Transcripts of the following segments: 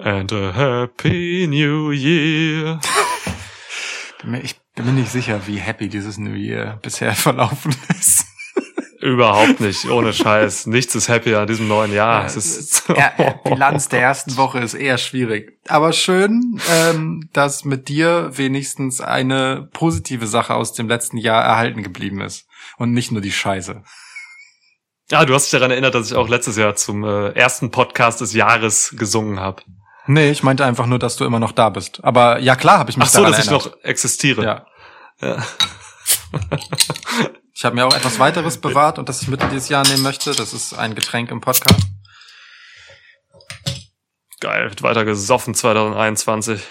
And a happy new year. Ich bin mir nicht sicher, wie happy dieses New Year bisher verlaufen ist. Überhaupt nicht, ohne Scheiß. Nichts ist happy an diesem neuen Jahr. es ist ja, Bilanz der ersten Woche ist eher schwierig. Aber schön, ähm, dass mit dir wenigstens eine positive Sache aus dem letzten Jahr erhalten geblieben ist. Und nicht nur die Scheiße. Ja, du hast dich daran erinnert, dass ich auch letztes Jahr zum äh, ersten Podcast des Jahres gesungen habe. Nee, ich meinte einfach nur, dass du immer noch da bist. Aber ja, klar habe ich mich Ach so, daran dass erinnert. ich noch existiere. Ja. ja. ich habe mir auch etwas weiteres bewahrt und das ich mit in dieses Jahr nehmen möchte. Das ist ein Getränk im Podcast. Geil, wird weiter gesoffen 2021.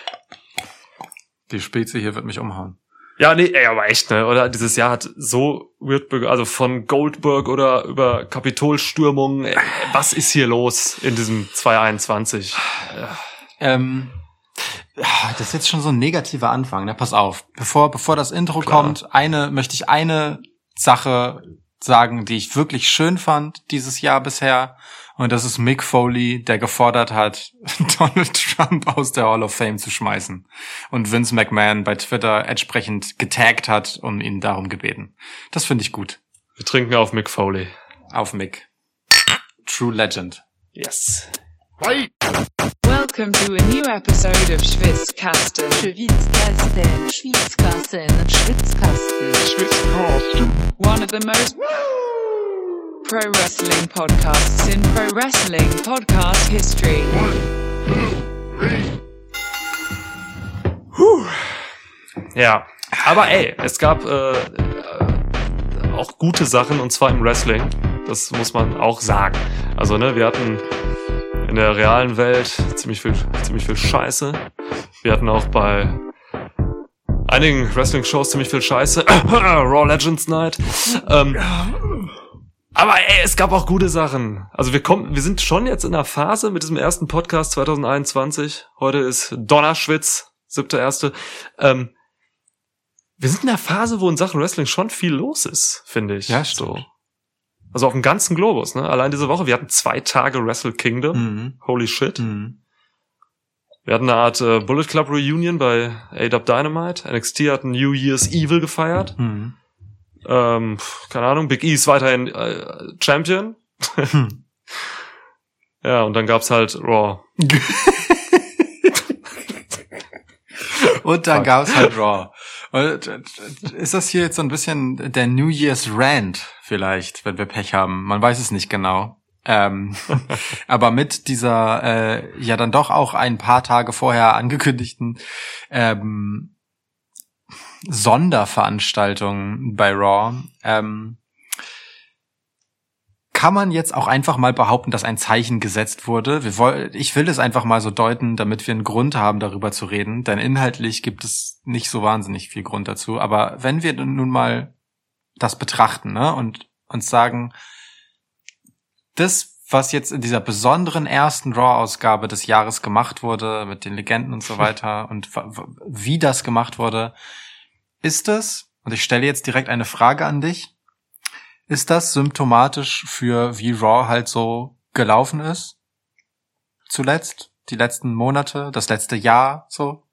Die Spezie hier wird mich umhauen. Ja, nee, ey, aber echt, ne? Oder dieses Jahr hat so weird, also von Goldberg oder über Kapitolstürmungen, was ist hier los in diesem 2021? Ja. Ähm, das ist jetzt schon so ein negativer Anfang, ne? Pass auf. Bevor, bevor das Intro Klar. kommt, eine, möchte ich eine Sache sagen, die ich wirklich schön fand dieses Jahr bisher. Und das ist Mick Foley, der gefordert hat, Donald Trump aus der Hall of Fame zu schmeißen. Und Vince McMahon bei Twitter entsprechend getaggt hat und ihn darum gebeten. Das finde ich gut. Wir trinken auf Mick Foley. Auf Mick. True Legend. Yes. Hi. Welcome to a new episode of Schwitzkasten. Schwitzkasten. Schwitzkasten. Schwitzkasten. Schwitzkasten. One of the most pro wrestling podcasts in pro wrestling podcast history. Puh. Ja, aber ey, es gab äh, äh, auch gute Sachen und zwar im Wrestling. Das muss man auch sagen. Also ne, wir hatten in der realen Welt ziemlich viel, ziemlich viel Scheiße. Wir hatten auch bei einigen Wrestling-Shows ziemlich viel Scheiße. Raw Legends Night. Ähm, aber ey, es gab auch gute Sachen. Also wir kommen, wir sind schon jetzt in der Phase mit diesem ersten Podcast 2021. Heute ist Donnerschwitz, siebter erste. Ähm, wir sind in der Phase, wo in Sachen Wrestling schon viel los ist, finde ich. Ja, stimmt. So. Also auf dem ganzen Globus, ne? Allein diese Woche, wir hatten zwei Tage Wrestle Kingdom. Mhm. Holy shit. Mhm. Wir hatten eine Art äh, Bullet Club Reunion bei AW Dynamite. NXT hat ein New Year's Evil gefeiert. Mhm. Ähm, keine Ahnung, Big E ist weiterhin äh, Champion. Hm. ja, und dann gab's halt Raw. und dann gab's halt Raw. Und äh, ist das hier jetzt so ein bisschen der New Year's Rant vielleicht, wenn wir Pech haben? Man weiß es nicht genau. Ähm, aber mit dieser äh, ja dann doch auch ein paar Tage vorher angekündigten ähm, Sonderveranstaltung bei Raw. Ähm, kann man jetzt auch einfach mal behaupten, dass ein Zeichen gesetzt wurde? Wir wollen, ich will es einfach mal so deuten, damit wir einen Grund haben, darüber zu reden. Denn inhaltlich gibt es nicht so wahnsinnig viel Grund dazu. Aber wenn wir nun mal das betrachten ne, und uns sagen, das, was jetzt in dieser besonderen ersten Raw-Ausgabe des Jahres gemacht wurde, mit den Legenden und so weiter und wie das gemacht wurde, ist es, und ich stelle jetzt direkt eine Frage an dich, ist das symptomatisch für wie Raw halt so gelaufen ist? Zuletzt? Die letzten Monate? Das letzte Jahr so?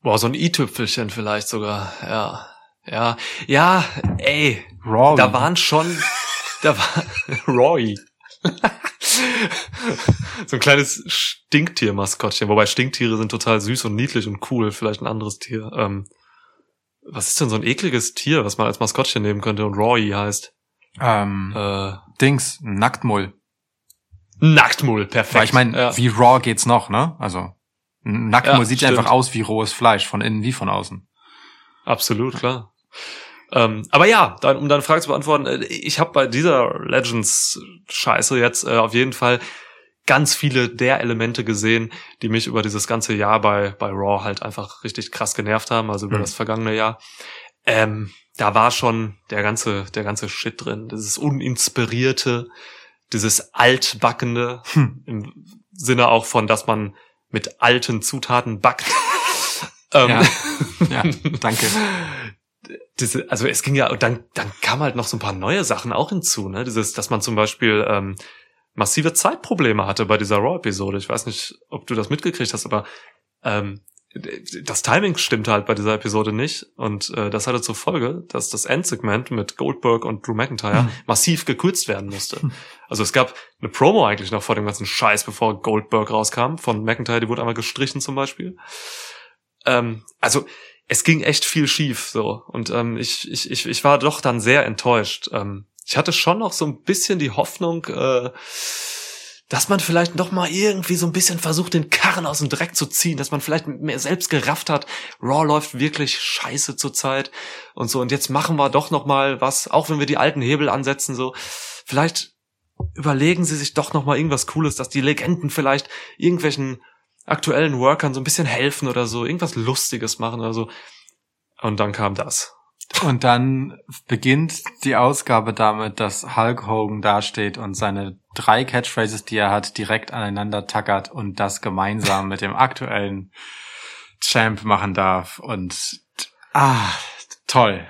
Boah, so ein i-Tüpfelchen vielleicht sogar, ja. Ja, ja, ey. Raw. Da waren schon, da war, Roy. so ein kleines Stinktier-Maskottchen, wobei Stinktiere sind total süß und niedlich und cool, vielleicht ein anderes Tier. Ähm, was ist denn so ein ekliges Tier, was man als Maskottchen nehmen könnte und Roy heißt? Ähm, äh, Dings, Nacktmull. Nacktmull, perfekt. Weil ich meine, ja. wie raw geht's noch, ne? Also Nacktmull ja, sieht stimmt. einfach aus wie rohes Fleisch, von innen wie von außen. Absolut, klar. Ähm, aber ja, dann, um deine Frage zu beantworten, äh, ich habe bei dieser Legends-Scheiße jetzt äh, auf jeden Fall ganz viele der Elemente gesehen, die mich über dieses ganze Jahr bei, bei Raw halt einfach richtig krass genervt haben, also über mhm. das vergangene Jahr. Ähm, da war schon der ganze, der ganze Shit drin. Dieses uninspirierte, dieses altbackende, hm. im Sinne auch von, dass man mit alten Zutaten backt. ähm, ja. ja, danke. Diese, also es ging ja, dann, dann kam halt noch so ein paar neue Sachen auch hinzu, ne? Dieses, dass man zum Beispiel ähm, massive Zeitprobleme hatte bei dieser Raw-Episode. Ich weiß nicht, ob du das mitgekriegt hast, aber ähm, das Timing stimmte halt bei dieser Episode nicht und äh, das hatte zur Folge, dass das Endsegment mit Goldberg und Drew McIntyre Hm. massiv gekürzt werden musste. Also es gab eine Promo eigentlich noch vor dem ganzen Scheiß, bevor Goldberg rauskam von McIntyre, die wurde einmal gestrichen zum Beispiel. Ähm, also es ging echt viel schief so und ähm, ich, ich, ich, ich war doch dann sehr enttäuscht. Ähm, ich hatte schon noch so ein bisschen die Hoffnung, äh, dass man vielleicht noch mal irgendwie so ein bisschen versucht, den Karren aus dem Dreck zu ziehen, dass man vielleicht mehr selbst gerafft hat, Raw läuft wirklich scheiße zurzeit und so und jetzt machen wir doch noch mal was, auch wenn wir die alten Hebel ansetzen so. Vielleicht überlegen sie sich doch noch mal irgendwas cooles, dass die Legenden vielleicht irgendwelchen aktuellen Workern so ein bisschen helfen oder so, irgendwas lustiges machen oder so. Und dann kam das. Und dann beginnt die Ausgabe damit, dass Hulk Hogan dasteht und seine drei Catchphrases, die er hat, direkt aneinander tackert und das gemeinsam mit dem aktuellen Champ machen darf. Und ah, toll.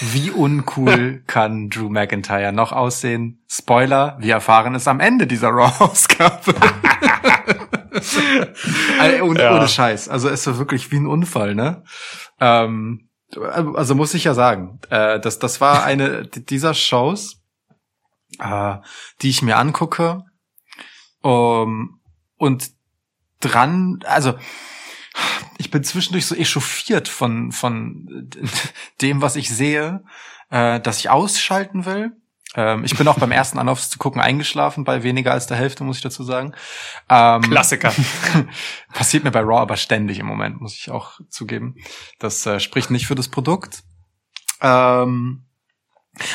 Wie uncool kann Drew McIntyre noch aussehen? Spoiler, wir erfahren es am Ende dieser Raw-Ausgabe. Also, ohne, Ja. ohne Scheiß. Also es war wirklich wie ein Unfall, ne? Ähm, also muss ich ja sagen, äh, das, das war eine dieser Shows, äh, die ich mir angucke um, und dran, also ich bin zwischendurch so echauffiert von, von dem, was ich sehe, äh, dass ich ausschalten will. Ähm, ich bin auch beim ersten Anlauf zu gucken eingeschlafen, bei weniger als der Hälfte, muss ich dazu sagen. Ähm, Klassiker. Passiert mir bei Raw aber ständig im Moment, muss ich auch zugeben. Das äh, spricht nicht für das Produkt. Ähm,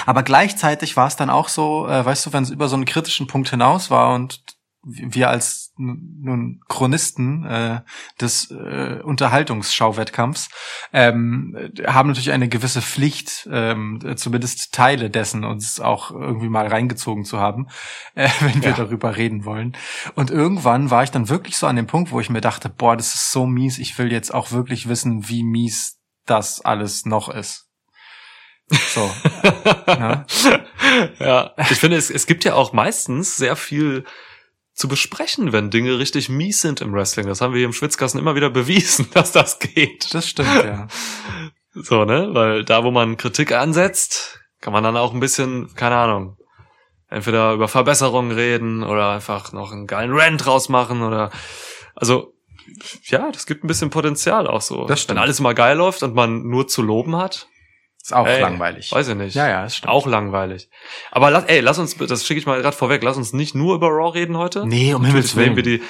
aber gleichzeitig war es dann auch so, äh, weißt du, wenn es über so einen kritischen Punkt hinaus war und wir als nun Chronisten äh, des äh, Unterhaltungsschauwettkampfs ähm, haben natürlich eine gewisse Pflicht, ähm, zumindest Teile dessen uns auch irgendwie mal reingezogen zu haben, äh, wenn wir Ja. darüber reden wollen. Und irgendwann war ich dann wirklich so an dem Punkt, wo ich mir dachte, boah, das ist so mies, ich will jetzt auch wirklich wissen, wie mies das alles noch ist. So. ne? ja, ich finde, es, es gibt ja auch meistens sehr viel zu besprechen, wenn Dinge richtig mies sind im Wrestling. Das haben wir hier im Schwitzkasten immer wieder bewiesen, dass das geht. Das stimmt, ja. So, ne? Weil da, wo man Kritik ansetzt, kann man dann auch ein bisschen, keine Ahnung, entweder über Verbesserungen reden oder einfach noch einen geilen Rant rausmachen oder, also, ja, das gibt ein bisschen Potenzial auch so. Das stimmt. Wenn alles immer geil läuft und man nur zu loben hat, Ist auch ey, langweilig. Weiß ich nicht. Ja, ja, stimmt. Auch langweilig. Aber lass, ey, lass uns, das schicke ich mal gerade vorweg, lass uns nicht nur über Raw reden heute. Nee, um Natürlich Himmels nehmen wir Willen. die,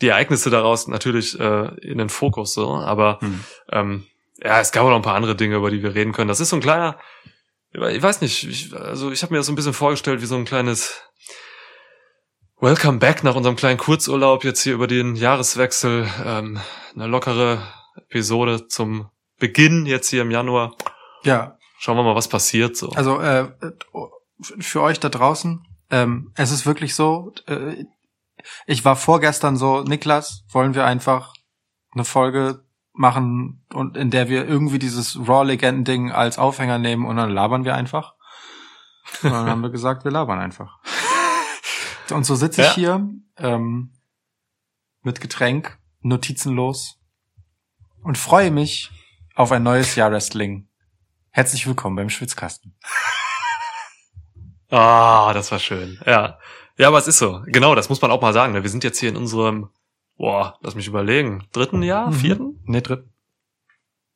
die Ereignisse daraus natürlich äh, in den Fokus so, aber Hm. ähm, ja, es gab auch noch ein paar andere Dinge, über die wir reden können. Das ist so ein kleiner, ich weiß nicht, ich, also ich habe mir das so ein bisschen vorgestellt wie so ein kleines Welcome back nach unserem kleinen Kurzurlaub jetzt hier über den Jahreswechsel, ähm, eine lockere Episode zum Beginn jetzt hier im Januar. Ja, Schauen wir mal, was passiert so. also äh, für euch da draußen, ähm, es ist wirklich so, äh, ich war vorgestern so, Niklas, wollen wir einfach eine Folge machen und in der wir irgendwie dieses Raw-Legenden-Ding als Aufhänger nehmen und dann labern wir einfach. Und dann haben wir gesagt, wir labern einfach. Und so sitze ich Ja. hier ähm, mit Getränk, notizenlos und freue mich auf ein neues Jahr Wrestling. Herzlich willkommen beim Schwitzkasten. Ah, das war schön. Ja. Ja, aber es ist so. Genau, das muss man auch mal sagen. ne? Wir sind jetzt hier in unserem, boah, lass mich überlegen, dritten Jahr, Mhm. vierten? Nee, dritt.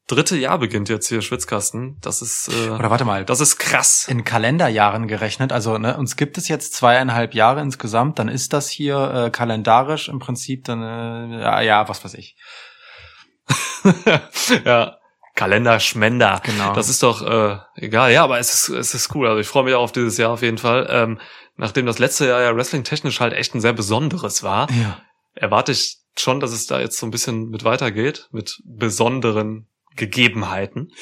Dritte Jahr beginnt jetzt hier Schwitzkasten. Das ist, äh, Oder warte mal, das ist krass. in Kalenderjahren gerechnet, also ne, uns gibt es jetzt zweieinhalb Jahre insgesamt, dann ist das hier äh, kalendarisch im Prinzip dann, äh, ja, ja, was weiß ich. ja. Kalender Schmender. Genau. Das ist doch äh, egal. Ja, aber es ist, es ist cool. Also ich freue mich auch auf dieses Jahr auf jeden Fall. Ähm, nachdem das letzte Jahr ja wrestling-technisch halt echt ein sehr besonderes war, ja. erwarte ich schon, dass es da jetzt so ein bisschen mit weitergeht, mit besonderen Gegebenheiten.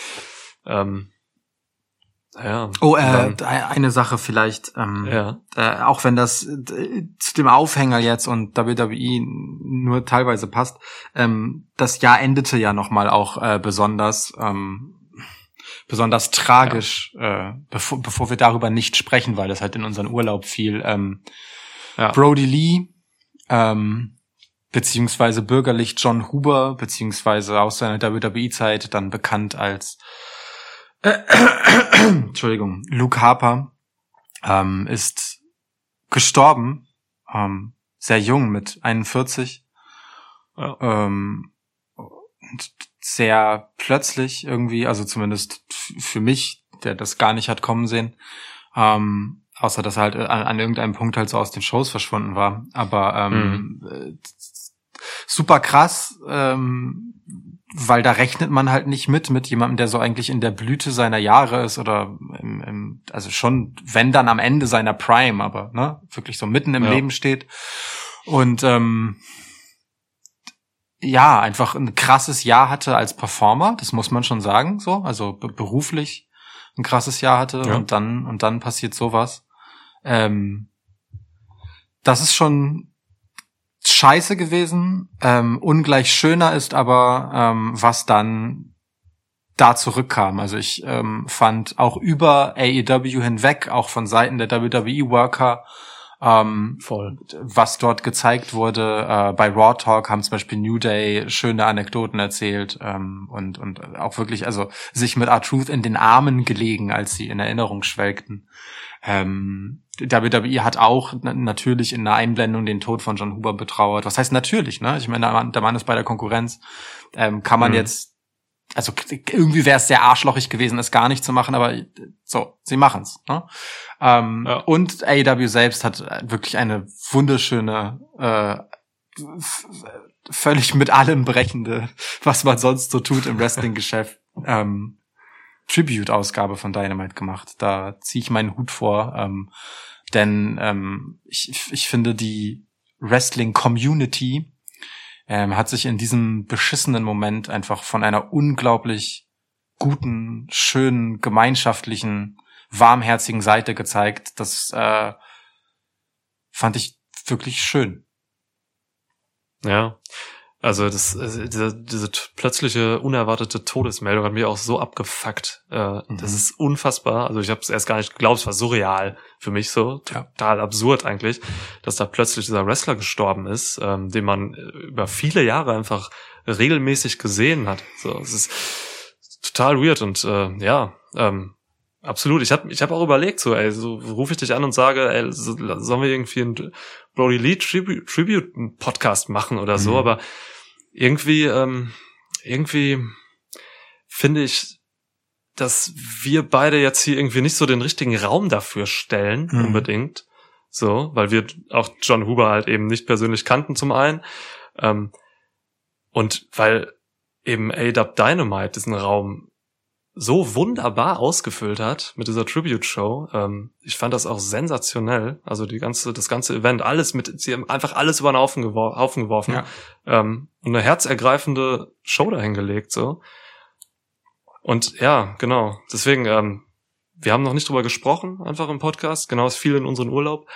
Ähm, ja. Oh, äh, dann- eine Sache vielleicht, ähm, ja. äh, auch wenn das äh, zu dem Aufhänger jetzt und WWE nur teilweise passt, ähm, das Jahr endete ja nochmal auch äh, besonders ähm, besonders tragisch, äh, bevor, bevor wir darüber nicht sprechen, weil das halt in unseren Urlaub fiel. Ähm, Ja. Brody Lee, ähm, beziehungsweise bürgerlich John Huber, beziehungsweise aus seiner WWE-Zeit dann bekannt als Entschuldigung, Luke Harper, ähm, ist gestorben, ähm, sehr jung mit 41. Ja. Ähm, und sehr plötzlich irgendwie, also zumindest für mich, der das gar nicht hat kommen sehen, ähm, außer dass er halt an, an irgendeinem Punkt halt so aus den Shows verschwunden war. Aber ähm, äh, super krass, ähm, weil da rechnet man halt nicht mit, mit jemandem, der so eigentlich in der Blüte seiner Jahre ist oder im, im, also schon, wenn dann am Ende seiner Prime, aber ne, wirklich so mitten im Ja. Leben steht. Und ähm, ja, einfach ein krasses Jahr hatte als Performer, das muss man schon sagen, so, also be beruflich ein krasses Jahr hatte Ja. und dann und dann passiert sowas. Ähm, das ist schon scheiße gewesen. Ähm, ungleich schöner ist aber, ähm, was dann da zurückkam. Also ich ähm, fand auch über AEW hinweg, auch von Seiten der WWE-Worker, ähm, Voll. was dort gezeigt wurde. Äh, bei Raw Talk haben zum Beispiel New Day schöne Anekdoten erzählt ähm, und, und auch wirklich, also sich mit R-Truth in den Armen gelegen, als sie in Erinnerung schwelgten. Ähm, WWE hat auch na- natürlich in einer Einblendung den Tod von John Huber betrauert. Was heißt natürlich, ne? Ich meine, der Mann, der Mann ist bei der Konkurrenz. Ähm, kann man Mhm. jetzt, also irgendwie wäre es sehr arschlochig gewesen, es gar nicht zu machen, aber so, sie machen's. Ne? Ähm, Ja. Und AEW selbst hat wirklich eine wunderschöne, äh, völlig mit allem brechende, was man sonst so tut im Wrestling-Geschäft, ähm, Tribute-Ausgabe von Dynamite gemacht. Da ziehe ich meinen Hut vor, ähm, denn ähm, ich, ich finde die Wrestling-Community ähm, hat sich in diesem beschissenen Moment einfach von einer unglaublich guten, schönen, gemeinschaftlichen, warmherzigen Seite gezeigt. Das äh, fand ich wirklich schön. Ja. Also das, also diese, diese plötzliche, unerwartete Todesmeldung hat mich auch so abgefuckt. Äh, Mhm. Das ist unfassbar. Also ich habe es erst gar nicht geglaubt, es war surreal für mich so. Ja. Total absurd eigentlich, dass da plötzlich dieser Wrestler gestorben ist, ähm, den man äh, über viele Jahre einfach regelmäßig gesehen hat. So, es ist total weird und äh, ja, ähm, absolut. Ich habe ich hab auch überlegt, so, ey, so rufe ich dich an und sage, ey, so, sollen wir irgendwie einen Brody Lee Tribute, Tribute Podcast machen oder so, Mhm. aber irgendwie, ähm, irgendwie finde ich, dass wir beide jetzt hier irgendwie nicht so den richtigen Raum dafür stellen, Mhm. unbedingt. So, weil wir auch John Huber halt eben nicht persönlich kannten zum einen. Ähm, und weil eben A-Dub Dynamite diesen Raum so wunderbar ausgefüllt hat mit dieser Tribute-Show. Ähm, ich fand das auch sensationell. Also die ganze, das ganze Event, alles mit, sie haben einfach alles über den Haufen, gewor Haufen geworfen. Ja. Ähm, und eine herzergreifende Show dahingelegt, so. Und ja, genau. Deswegen, ähm, wir haben noch nicht drüber gesprochen, einfach im Podcast. Genau, es fiel in unseren Urlaub.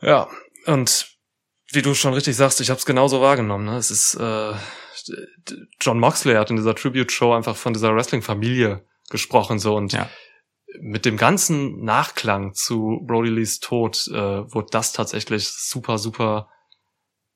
Ja, und wie du schon richtig sagst, ich habe es genauso wahrgenommen. Ne? Es ist äh, John Moxley hat in dieser Tribute-Show einfach von dieser Wrestling-Familie gesprochen so und Ja. mit dem ganzen Nachklang zu Brody Lees Tod äh, wurde das tatsächlich super, super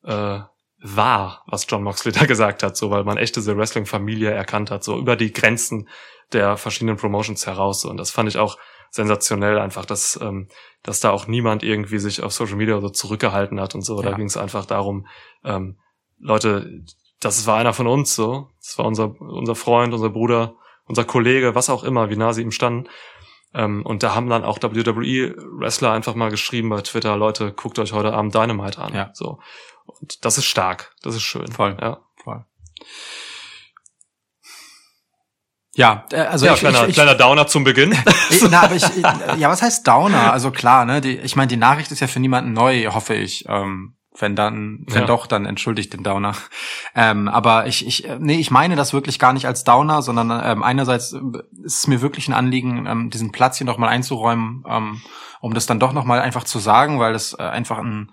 äh, wahr, was John Moxley da gesagt hat, so weil man echt diese Wrestling-Familie erkannt hat, so über die Grenzen der verschiedenen Promotions heraus. Und das fand ich auch sensationell einfach, dass, ähm, dass da auch niemand irgendwie sich auf Social Media so zurückgehalten hat und so. Da Ja. ging es einfach darum, ähm, Leute, das war einer von uns so. Das war unser, unser Freund, unser Bruder, unser Kollege, was auch immer, wie nah sie ihm standen. Ähm, und da haben dann auch WWE-Wrestler einfach mal geschrieben bei Twitter, Leute, guckt euch heute Abend Dynamite an. Ja. So. Und das ist stark. Das ist schön. Voll. Ja, Voll. Ja, äh, also ja ich, kleiner, ich, kleiner Downer zum Beginn. Ich- Na, aber ich, ja, was heißt Downer? Also klar, ne? Die, ich meine, die Nachricht ist ja für niemanden neu, hoffe ich. Ähm, wenn dann, wenn Ja. doch, dann entschuldigt den Downer. Ähm, aber ich, ich, äh, nee, ich meine das wirklich gar nicht als Downer, sondern ähm, einerseits äh, ist es mir wirklich ein Anliegen, ähm, diesen Platz hier nochmal einzuräumen, ähm, um das dann doch nochmal einfach zu sagen, weil das äh, einfach ein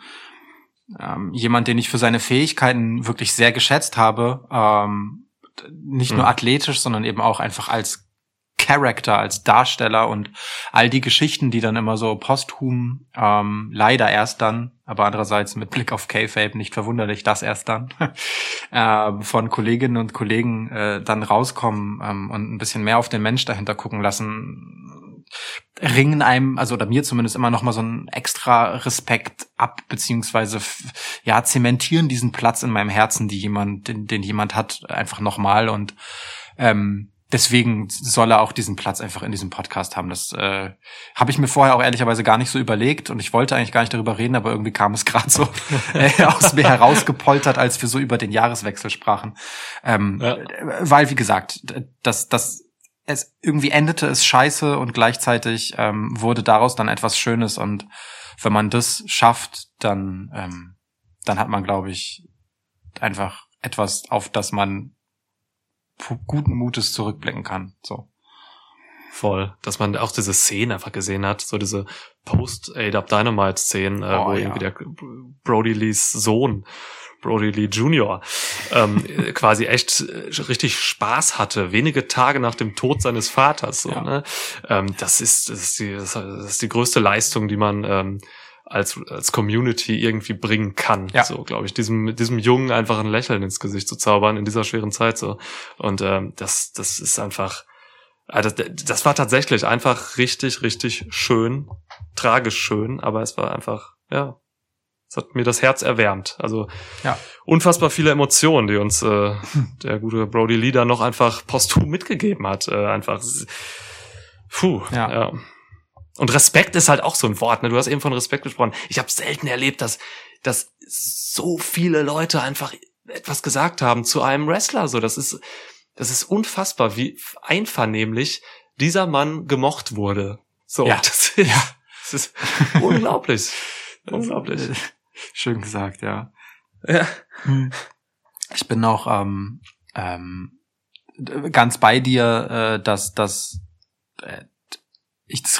ähm, jemand, den ich für seine Fähigkeiten wirklich sehr geschätzt habe, ähm, nicht nur Mhm. athletisch, sondern eben auch einfach als Character, als Darsteller und all die Geschichten, die dann immer so posthum, ähm, leider erst dann, aber andererseits mit Blick auf K-Fape nicht verwunderlich, dass erst dann, äh, von Kolleginnen und Kollegen äh, dann rauskommen ähm, und ein bisschen mehr auf den Mensch dahinter gucken lassen, ringen einem, also oder mir zumindest immer noch mal so ein extra Respekt ab, beziehungsweise ja, zementieren diesen Platz in meinem Herzen, die jemand, den, den jemand hat, einfach nochmal und ähm, deswegen soll er auch diesen Platz einfach in diesem Podcast haben. Das äh, habe ich mir vorher auch ehrlicherweise gar nicht so überlegt und ich wollte eigentlich gar nicht darüber reden, aber irgendwie kam es gerade so äh, aus mir herausgepoltert, als wir so über den Jahreswechsel sprachen. Ähm, ja. Weil, wie gesagt, das, das es irgendwie endete es scheiße und gleichzeitig ähm, wurde daraus dann etwas Schönes und wenn man das schafft, dann ähm, dann hat man, glaube ich, einfach etwas, auf das man guten Mutes zurückblicken kann. So. Voll. Dass man auch diese Szenen einfach gesehen hat, so diese Post-Aid-Up Dynamite-Szenen, äh, wo ja. irgendwie der Brody Lees Sohn Brody Lee Jr. Ähm, quasi echt äh, richtig Spaß hatte, wenige Tage nach dem Tod seines Vaters. So, ja. ne? ähm, das, ist, das, ist die, das ist die größte Leistung, die man ähm, als, als Community irgendwie bringen kann. Ja. So, glaube ich, diesem, diesem Jungen einfach ein Lächeln ins Gesicht zu zaubern in dieser schweren Zeit. so Und ähm, das, das ist einfach. Also das, das war tatsächlich einfach richtig, richtig schön, tragisch schön, aber es war einfach, ja, es hat mir das Herz erwärmt. Also ja. unfassbar viele Emotionen, die uns äh, der gute Brody Lee da noch einfach posthum mitgegeben hat. Äh, einfach, puh, ja. ja. Und Respekt ist halt auch so ein Wort. Ne? Du hast eben von Respekt gesprochen. Ich habe selten erlebt, dass, dass so viele Leute einfach etwas gesagt haben zu einem Wrestler. So, das ist, das ist unfassbar, wie einvernehmlich dieser Mann gemocht wurde. So, ja. das ist, ja. das ist unglaublich. unglaublich. Schön gesagt, ja. ja. Hm. Ich bin noch ähm, ähm, ganz bei dir, äh, dass, dass äh,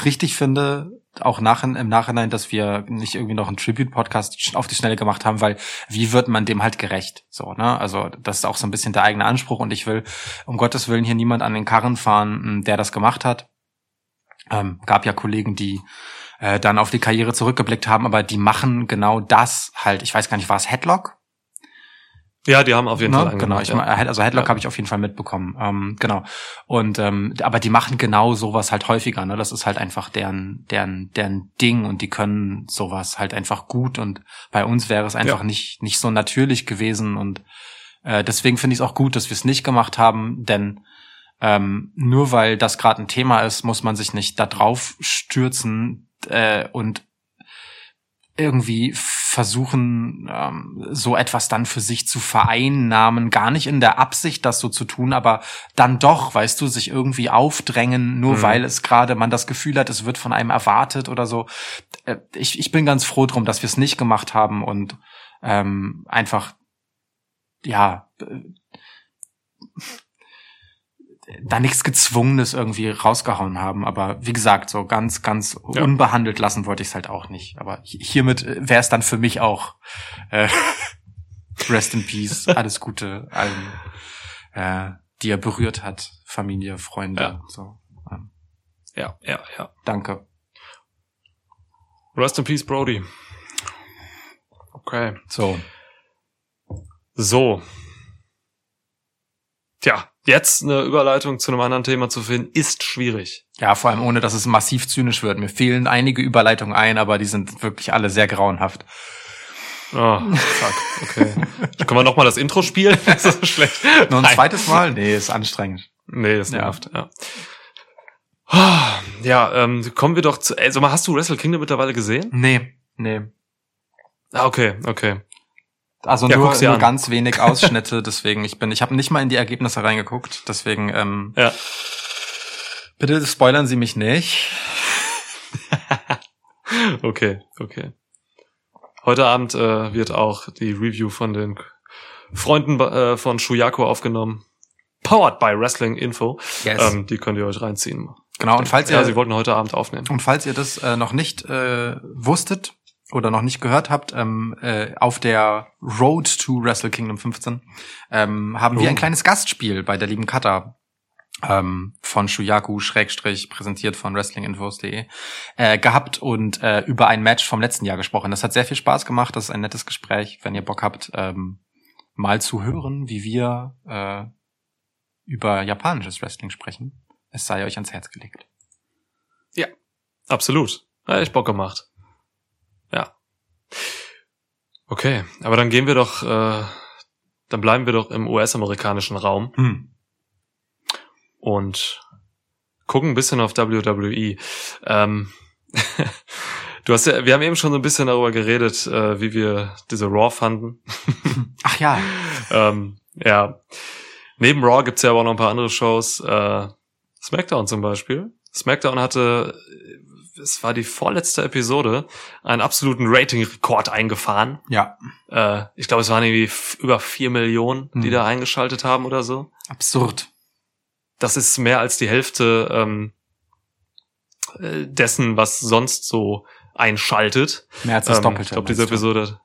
richtig finde, auch nach, im Nachhinein, dass wir nicht irgendwie noch einen Tribute-Podcast auf die Schnelle gemacht haben, weil wie wird man dem halt gerecht? So, ne? Also das ist auch so ein bisschen der eigene Anspruch und ich will um Gottes Willen hier niemand an den Karren fahren, hm, der das gemacht hat. Ähm, gab ja Kollegen, die äh, dann auf die Karriere zurückgeblickt haben, aber die machen genau das halt. Ich weiß gar nicht, war es Headlock? Ja, die haben auf jeden ne? Fall Genau, ich ja. also Headlock ja. habe ich auf jeden Fall mitbekommen. Ähm, genau. Und ähm, aber die machen genau sowas halt häufiger. Ne? Das ist halt einfach deren deren deren Ding und die können sowas halt einfach gut. Und bei uns wäre es einfach ja. nicht nicht so natürlich gewesen und äh, deswegen finde ich es auch gut, dass wir es nicht gemacht haben, denn ähm, nur weil das gerade ein Thema ist, muss man sich nicht da drauf stürzen äh, und irgendwie versuchen, ähm, so etwas dann für sich zu vereinnahmen, gar nicht in der Absicht, das so zu tun, aber dann doch, weißt du, sich irgendwie aufdrängen, nur mhm. weil es gerade man das Gefühl hat, es wird von einem erwartet oder so. Äh, ich, ich bin ganz froh drum, dass wir es nicht gemacht haben und ähm, einfach ja da nichts Gezwungenes irgendwie rausgehauen haben. Aber wie gesagt, so ganz, ganz ja. unbehandelt lassen wollte ich es halt auch nicht. Aber hiermit äh, wäre es dann für mich auch äh, Rest in Peace, alles Gute allen, äh, die er berührt hat, Familie, Freunde. Ja. So. Ähm, ja, ja, ja. Danke. Rest in Peace, Brody. Okay. So. So. Tja, jetzt eine Überleitung zu einem anderen Thema zu finden, ist schwierig. Ja, vor allem ohne, dass es massiv zynisch wird. Mir fehlen einige Überleitungen ein, aber die sind wirklich alle sehr grauenhaft. Oh, fuck, okay. Können wir nochmal das Intro spielen? ist das so schlecht? Noch ein Nein. zweites Mal? Nee, ist anstrengend. Nee, ist nervt, ja. Ja, ähm, kommen wir doch zu. Also, hast du Wrestle Kingdom mittlerweile gesehen? Nee, nee. Ah, okay, okay. Also ja, nur, nur ganz wenig Ausschnitte, deswegen ich bin, ich habe nicht mal in die Ergebnisse reingeguckt, deswegen ähm, ja. bitte spoilern Sie mich nicht. okay, okay. Heute Abend äh, wird auch die Review von den Freunden äh, von Shuyako aufgenommen. Powered by Wrestling Info. Yes. Ähm, die könnt ihr euch reinziehen. Genau, und falls ihr. Ja, sie wollten heute Abend aufnehmen. Und falls ihr das äh, noch nicht äh, wusstet, oder noch nicht gehört habt, ähm, äh, auf der Road to Wrestle Kingdom 15 ähm, haben oh. wir ein kleines Gastspiel bei der lieben Kata. ähm, von Shuyaku, Schrägstrich, präsentiert von WrestlingInfos.de, äh, gehabt und äh, über ein Match vom letzten Jahr gesprochen. Das hat sehr viel Spaß gemacht, das ist ein nettes Gespräch, wenn ihr Bock habt, ähm, mal zu hören, wie wir äh, über japanisches Wrestling sprechen. Es sei euch ans Herz gelegt. Absolut. Ja, echt Bock gemacht. Okay, aber dann gehen wir doch, äh, dann bleiben wir doch im US-amerikanischen Raum Hm. und gucken ein bisschen auf WWE. Ähm, du hast ja, wir haben eben schon so ein bisschen darüber geredet, äh, wie wir diese Raw fanden. Ach ja, ähm, ja. Neben Raw gibt's ja aber auch noch ein paar andere Shows. Äh, SmackDown zum Beispiel. SmackDown hatte, es war die vorletzte Episode, einen absoluten Rating-Rekord eingefahren. ja, Äh, ich glaube, es waren irgendwie über vier Millionen, die Hm. da eingeschaltet haben oder so. absurd. Das ist mehr als die Hälfte ähm, äh, dessen, was sonst so einschaltet. Mehr als das Ähm, Doppelte. Ich glaube, diese? Episode,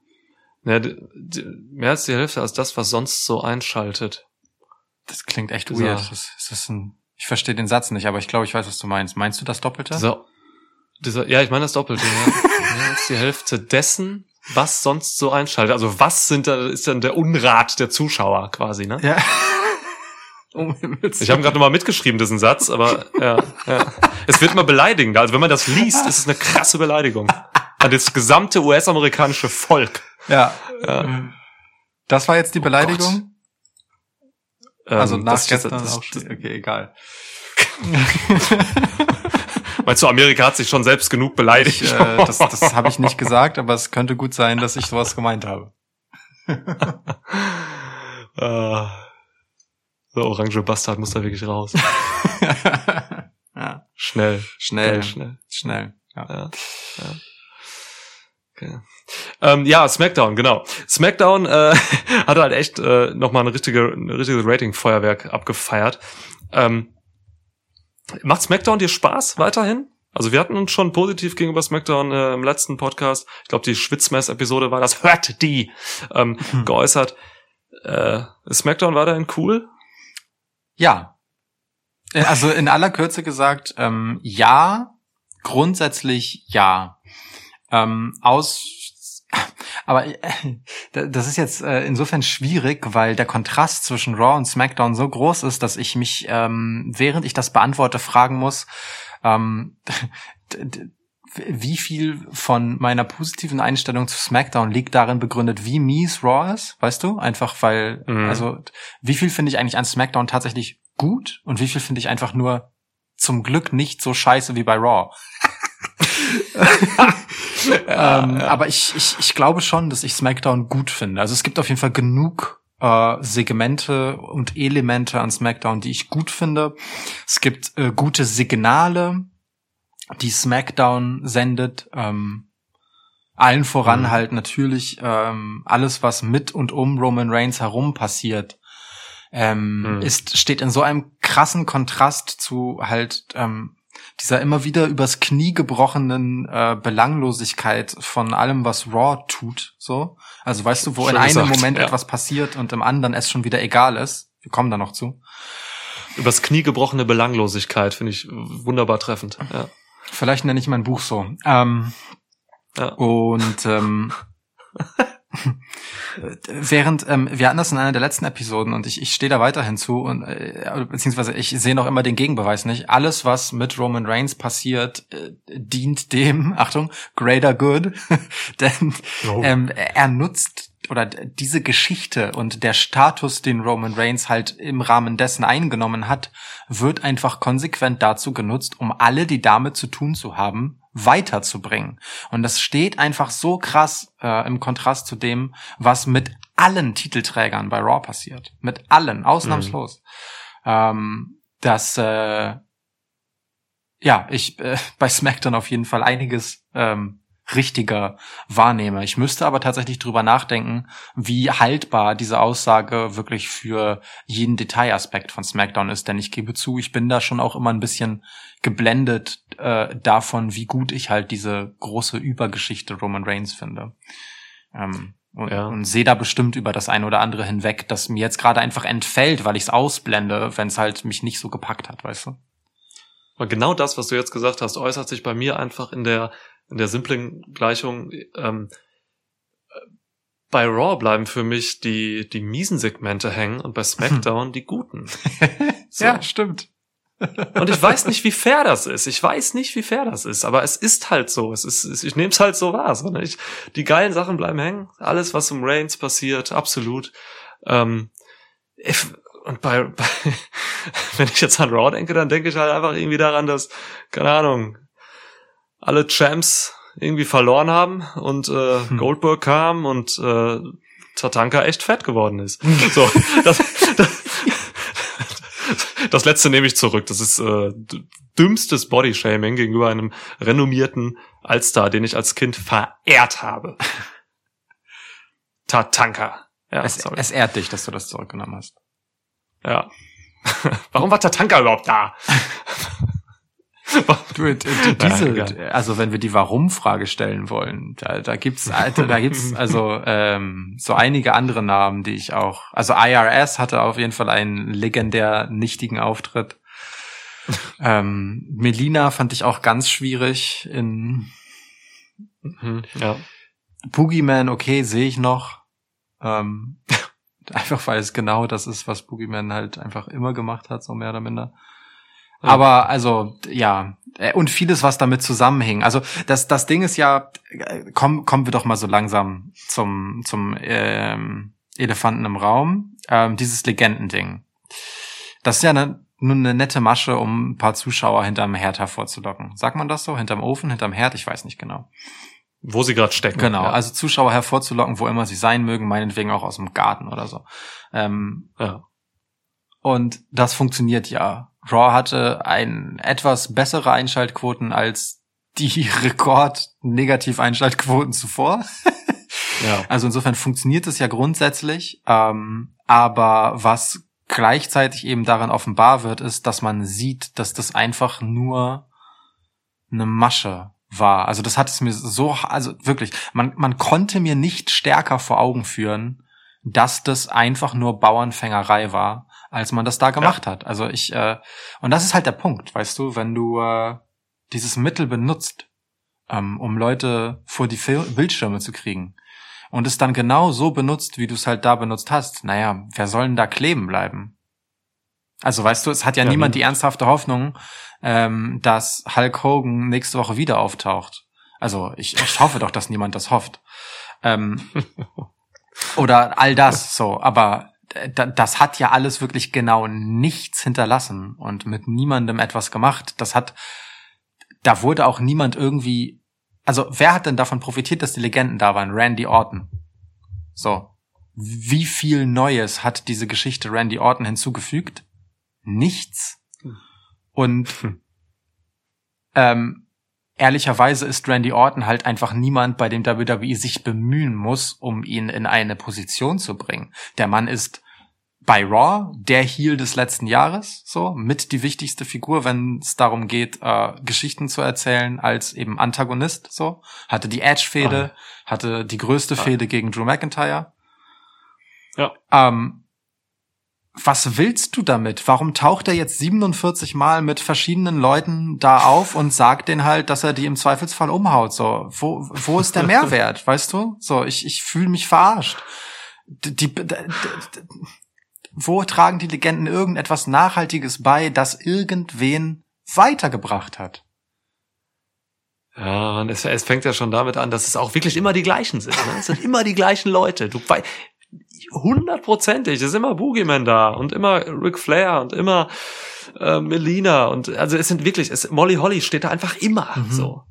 ja, die, die, mehr als die Hälfte als das, was sonst so einschaltet. Das klingt echt weird. Das, das ist ein, ich verstehe den Satz nicht, aber ich glaube, ich weiß, was du meinst. Meinst du das Doppelte? Dieser, dieser, ja, ich meine das Doppelte. Ja. Mehr als die Hälfte dessen, was sonst so einschaltet. Also was sind da, ist dann der Unrat der Zuschauer quasi, ne? Ja. Um Ich habe gerade nochmal mitgeschrieben, diesen Satz, aber ja, ja. Es wird immer beleidigend. Also wenn man das liest, ist es eine krasse Beleidigung. An das gesamte US-amerikanische Volk. Ja. Ja. Das war jetzt die Beleidigung? Ähm, also nach das- das- gestern das- auch schon. Okay, egal. Meinst du, Amerika hat sich schon selbst genug beleidigt? Ich, äh, das das habe ich nicht gesagt, aber es könnte gut sein, dass ich sowas gemeint habe. äh, so, orange Bastard muss da wirklich raus. ja. Schnell. Schnell, Schnell. schnell. Ja. Ja. ja. Okay. Ähm, ja, SmackDown, genau. SmackDown äh, hat halt echt äh, nochmal eine richtige, ein richtiges Rating-Feuerwerk abgefeiert. Ähm, macht SmackDown dir Spaß weiterhin? Also wir hatten uns schon positiv gegenüber SmackDown äh, im letzten Podcast, ich glaube die Schwitzmess-Episode war das, hört die, ähm, Hm. geäußert. Äh, ist SmackDown weiterhin cool? Ja. Äh, Also in aller Kürze gesagt, ähm, ja, grundsätzlich ja. Ähm, aus, aber äh, das ist jetzt äh, insofern schwierig, weil der Kontrast zwischen Raw und SmackDown so groß ist, dass ich mich, ähm, während ich das beantworte, fragen muss, ähm, wie viel von meiner positiven Einstellung zu SmackDown liegt darin begründet, wie mies Raw ist, weißt du? Einfach weil, Mhm. also wie viel finde ich eigentlich an SmackDown tatsächlich gut und wie viel finde ich einfach nur zum Glück nicht so scheiße wie bei Raw. ähm, Aber ich, ich, ich glaube schon, dass ich SmackDown gut finde. Also es gibt auf jeden Fall genug äh, Segmente und Elemente an SmackDown, die ich gut finde. Es gibt äh, gute Signale, die SmackDown sendet. Ähm, allen voran Mhm. halt natürlich ähm, alles, was mit und um Roman Reigns herum passiert, ähm, Mhm. ist steht in so einem krassen Kontrast zu halt ähm, dieser immer wieder übers Knie gebrochenen äh, Belanglosigkeit von allem, was Raw tut. So, also weißt du, wo Schön in einem gesagt, Moment ja. etwas passiert und im anderen es schon wieder egal ist. Wir kommen da noch zu. Übers Knie gebrochene Belanglosigkeit finde ich wunderbar treffend. Ja. Vielleicht nenne ich mein Buch so. Ähm, Ja. Und ähm, während ähm, wir hatten das in einer der letzten Episoden und ich, ich stehe da weiterhin zu und äh, beziehungsweise ich sehe noch immer den Gegenbeweis nicht. Alles, was mit Roman Reigns passiert, äh, dient dem, Achtung, greater good, denn Oh. ähm, er nutzt oder diese Geschichte und der Status, den Roman Reigns halt im Rahmen dessen eingenommen hat, wird einfach konsequent dazu genutzt, um alle, die damit zu tun zu haben, weiterzubringen. Und das steht einfach so krass äh, im Kontrast zu dem, was mit allen Titelträgern bei Raw passiert. Mit allen, ausnahmslos. Ähm, dass äh, ja, ich äh, bei SmackDown auf jeden Fall einiges ähm, richtiger wahrnehme. Ich müsste aber tatsächlich drüber nachdenken, wie haltbar diese Aussage wirklich für jeden Detailaspekt von SmackDown ist. Denn ich gebe zu, ich bin da schon auch immer ein bisschen geblendet äh, davon, wie gut ich halt diese große Übergeschichte Roman Reigns finde. Ähm, Und, Ja. und sehe da bestimmt über das eine oder andere hinweg, das mir jetzt gerade einfach entfällt, weil ich es ausblende, wenn es halt mich nicht so gepackt hat, weißt du? Genau das, was du jetzt gesagt hast, äußert sich bei mir einfach in der, in der simplen Gleichung. Ähm, bei Raw bleiben für mich die, die miesen Segmente hängen und bei SmackDown die guten. So. Ja, stimmt. Und ich weiß nicht, wie fair das ist. Ich weiß nicht, wie fair das ist, aber es ist halt so. Es ist, ich nehme es halt so wahr. So, ne? ich, die geilen Sachen bleiben hängen. Alles, was um Reigns passiert, absolut. Ähm, if, und bei, bei wenn ich jetzt an Raw denke, dann denke ich halt einfach irgendwie daran, dass, keine Ahnung, alle Champs irgendwie verloren haben und äh, Hm. Goldberg kam und äh, Tatanka echt fett geworden ist. So, das, das, das letzte nehme ich zurück. Das ist äh, dümmstes Bodyshaming gegenüber einem renommierten Allstar, den ich als Kind verehrt habe. Tatanka. Ja, Es, sorry. es ehrt dich, dass du das zurückgenommen hast. ja. Warum war Tatanka überhaupt da? Du, d- diese, also wenn wir die Warum-Frage stellen wollen, da, da gibt's, da gibt's also ähm, so einige andere Namen, die ich auch. Also IRS hatte auf jeden Fall einen legendär nichtigen Auftritt. ähm, Melina fand ich auch ganz schwierig. In Mhm, ja. Boogeyman, okay, sehe ich noch. Ähm, einfach weil es genau das ist, was Boogeyman halt einfach immer gemacht hat, so mehr oder minder. Aber also ja äh, und vieles, was damit zusammenhing. Also das das Ding ist ja, kommen kommen wir doch mal so langsam zum zum ähm, Elefanten im Raum. Ähm, dieses Legendending. Das ist ja eine, nur eine nette Masche, um ein paar Zuschauer hinterm Herd hervorzulocken. Sagt man das so? Hinterm Ofen, hinterm Herd? Ich weiß nicht genau. Wo sie gerade stecken. Genau, Ja. also Zuschauer hervorzulocken, wo immer sie sein mögen, meinetwegen auch aus dem Garten oder so. Ähm, ja. und das funktioniert ja. Raw hatte ein etwas bessere Einschaltquoten als die Rekord-Negativ-Einschaltquoten zuvor. ja. Also insofern funktioniert es ja grundsätzlich. Ähm, aber was gleichzeitig eben darin offenbar wird, ist, dass man sieht, dass das einfach nur eine Masche war. Also das hat es mir so, also wirklich, man, man konnte mir nicht stärker vor Augen führen, dass das einfach nur Bauernfängerei war, als man das da gemacht hat. Also ich, äh, und das ist halt der Punkt, weißt du, wenn du äh, dieses Mittel benutzt, ähm, um Leute vor die Fil Bildschirme zu kriegen und es dann genau so benutzt, wie du es halt da benutzt hast, naja, wer soll denn da kleben bleiben? Also weißt du, es hat ja, Ja, niemand die ernsthafte Hoffnung, ähm, dass Hulk Hogan nächste Woche wieder auftaucht. Also ich, ich hoffe doch, dass niemand das hofft. Ähm, oder all das so, aber das hat ja alles wirklich genau nichts hinterlassen und mit niemandem etwas gemacht. Das hat, da wurde auch niemand irgendwie, also wer hat denn davon profitiert, dass die Legenden da waren? Randy Orton. So. Wie viel Neues hat diese Geschichte Randy Orton hinzugefügt? Nichts. Und Hm. ähm, ehrlicherweise ist Randy Orton halt einfach niemand, bei dem WWE sich bemühen muss, um ihn in eine Position zu bringen. Der Mann ist bei Raw der Heel des letzten Jahres, so mit die wichtigste Figur, wenn es darum geht, äh, Geschichten zu erzählen als eben Antagonist. So hatte die Edge-Fehde, hatte die größte Ah. Fehde gegen Drew McIntyre. Ja. Ähm, was willst du damit? Warum taucht er jetzt 47 Mal mit verschiedenen Leuten da auf und sagt denen halt, dass er die im Zweifelsfall umhaut? So, wo, wo ist der Mehrwert? weißt du? So, ich, ich fühle mich verarscht. Die, die, d- d- d- wo tragen die Legenden irgendetwas Nachhaltiges bei, das irgendwen weitergebracht hat? Ja, und es, es fängt ja schon damit an, dass es auch wirklich immer die gleichen sind. Ne? Es sind immer die gleichen Leute. Du wei- hundertprozentig, es ist immer Boogeyman da und immer Ric Flair und immer äh, Melina und also es sind wirklich, es, Molly Holly steht da einfach immer Mhm. so.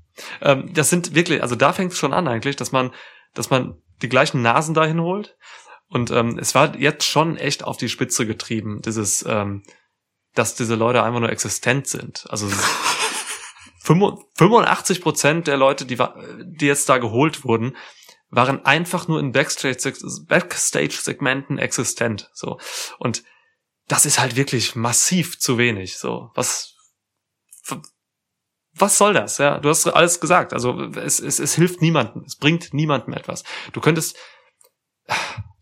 Ähm, das sind wirklich, also da fängt es schon an eigentlich, dass man, dass man die gleichen Nasen dahin holt. Und ähm, es war jetzt schon echt auf die Spitze getrieben, dieses, ähm, dass diese Leute einfach nur existent sind. Also 85 Prozent der Leute, die, die jetzt da geholt wurden, waren einfach nur in Backstage- Backstage-Segmenten existent. So. Und das ist halt wirklich massiv zu wenig. So. Was, was soll das? Ja, du hast alles gesagt. Also es, es, es hilft niemandem. Es bringt niemandem etwas. Du könntest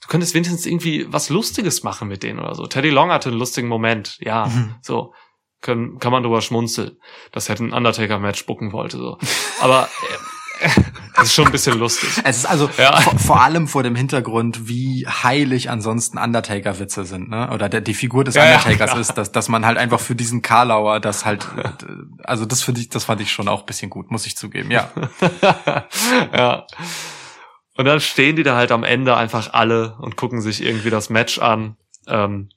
könntest wenigstens irgendwie was Lustiges machen mit denen oder so. Teddy Long hatte einen lustigen Moment, ja, Mhm. so. Können, kann man drüber schmunzeln, dass er ein Undertaker-Match bucken wollte, so. Aber äh, das ist schon ein bisschen lustig. Es ist also Ja. vor, vor allem vor dem Hintergrund, wie heilig ansonsten Undertaker-Witze sind, ne? Oder der, die Figur des Ja, Undertakers ja. ist, dass, dass man halt einfach für diesen Karlauer das halt, also das finde ich, das fand ich schon auch ein bisschen gut, muss ich zugeben, ja. ja. Und dann stehen die da halt am Ende einfach alle und gucken sich irgendwie das Match an, ähm,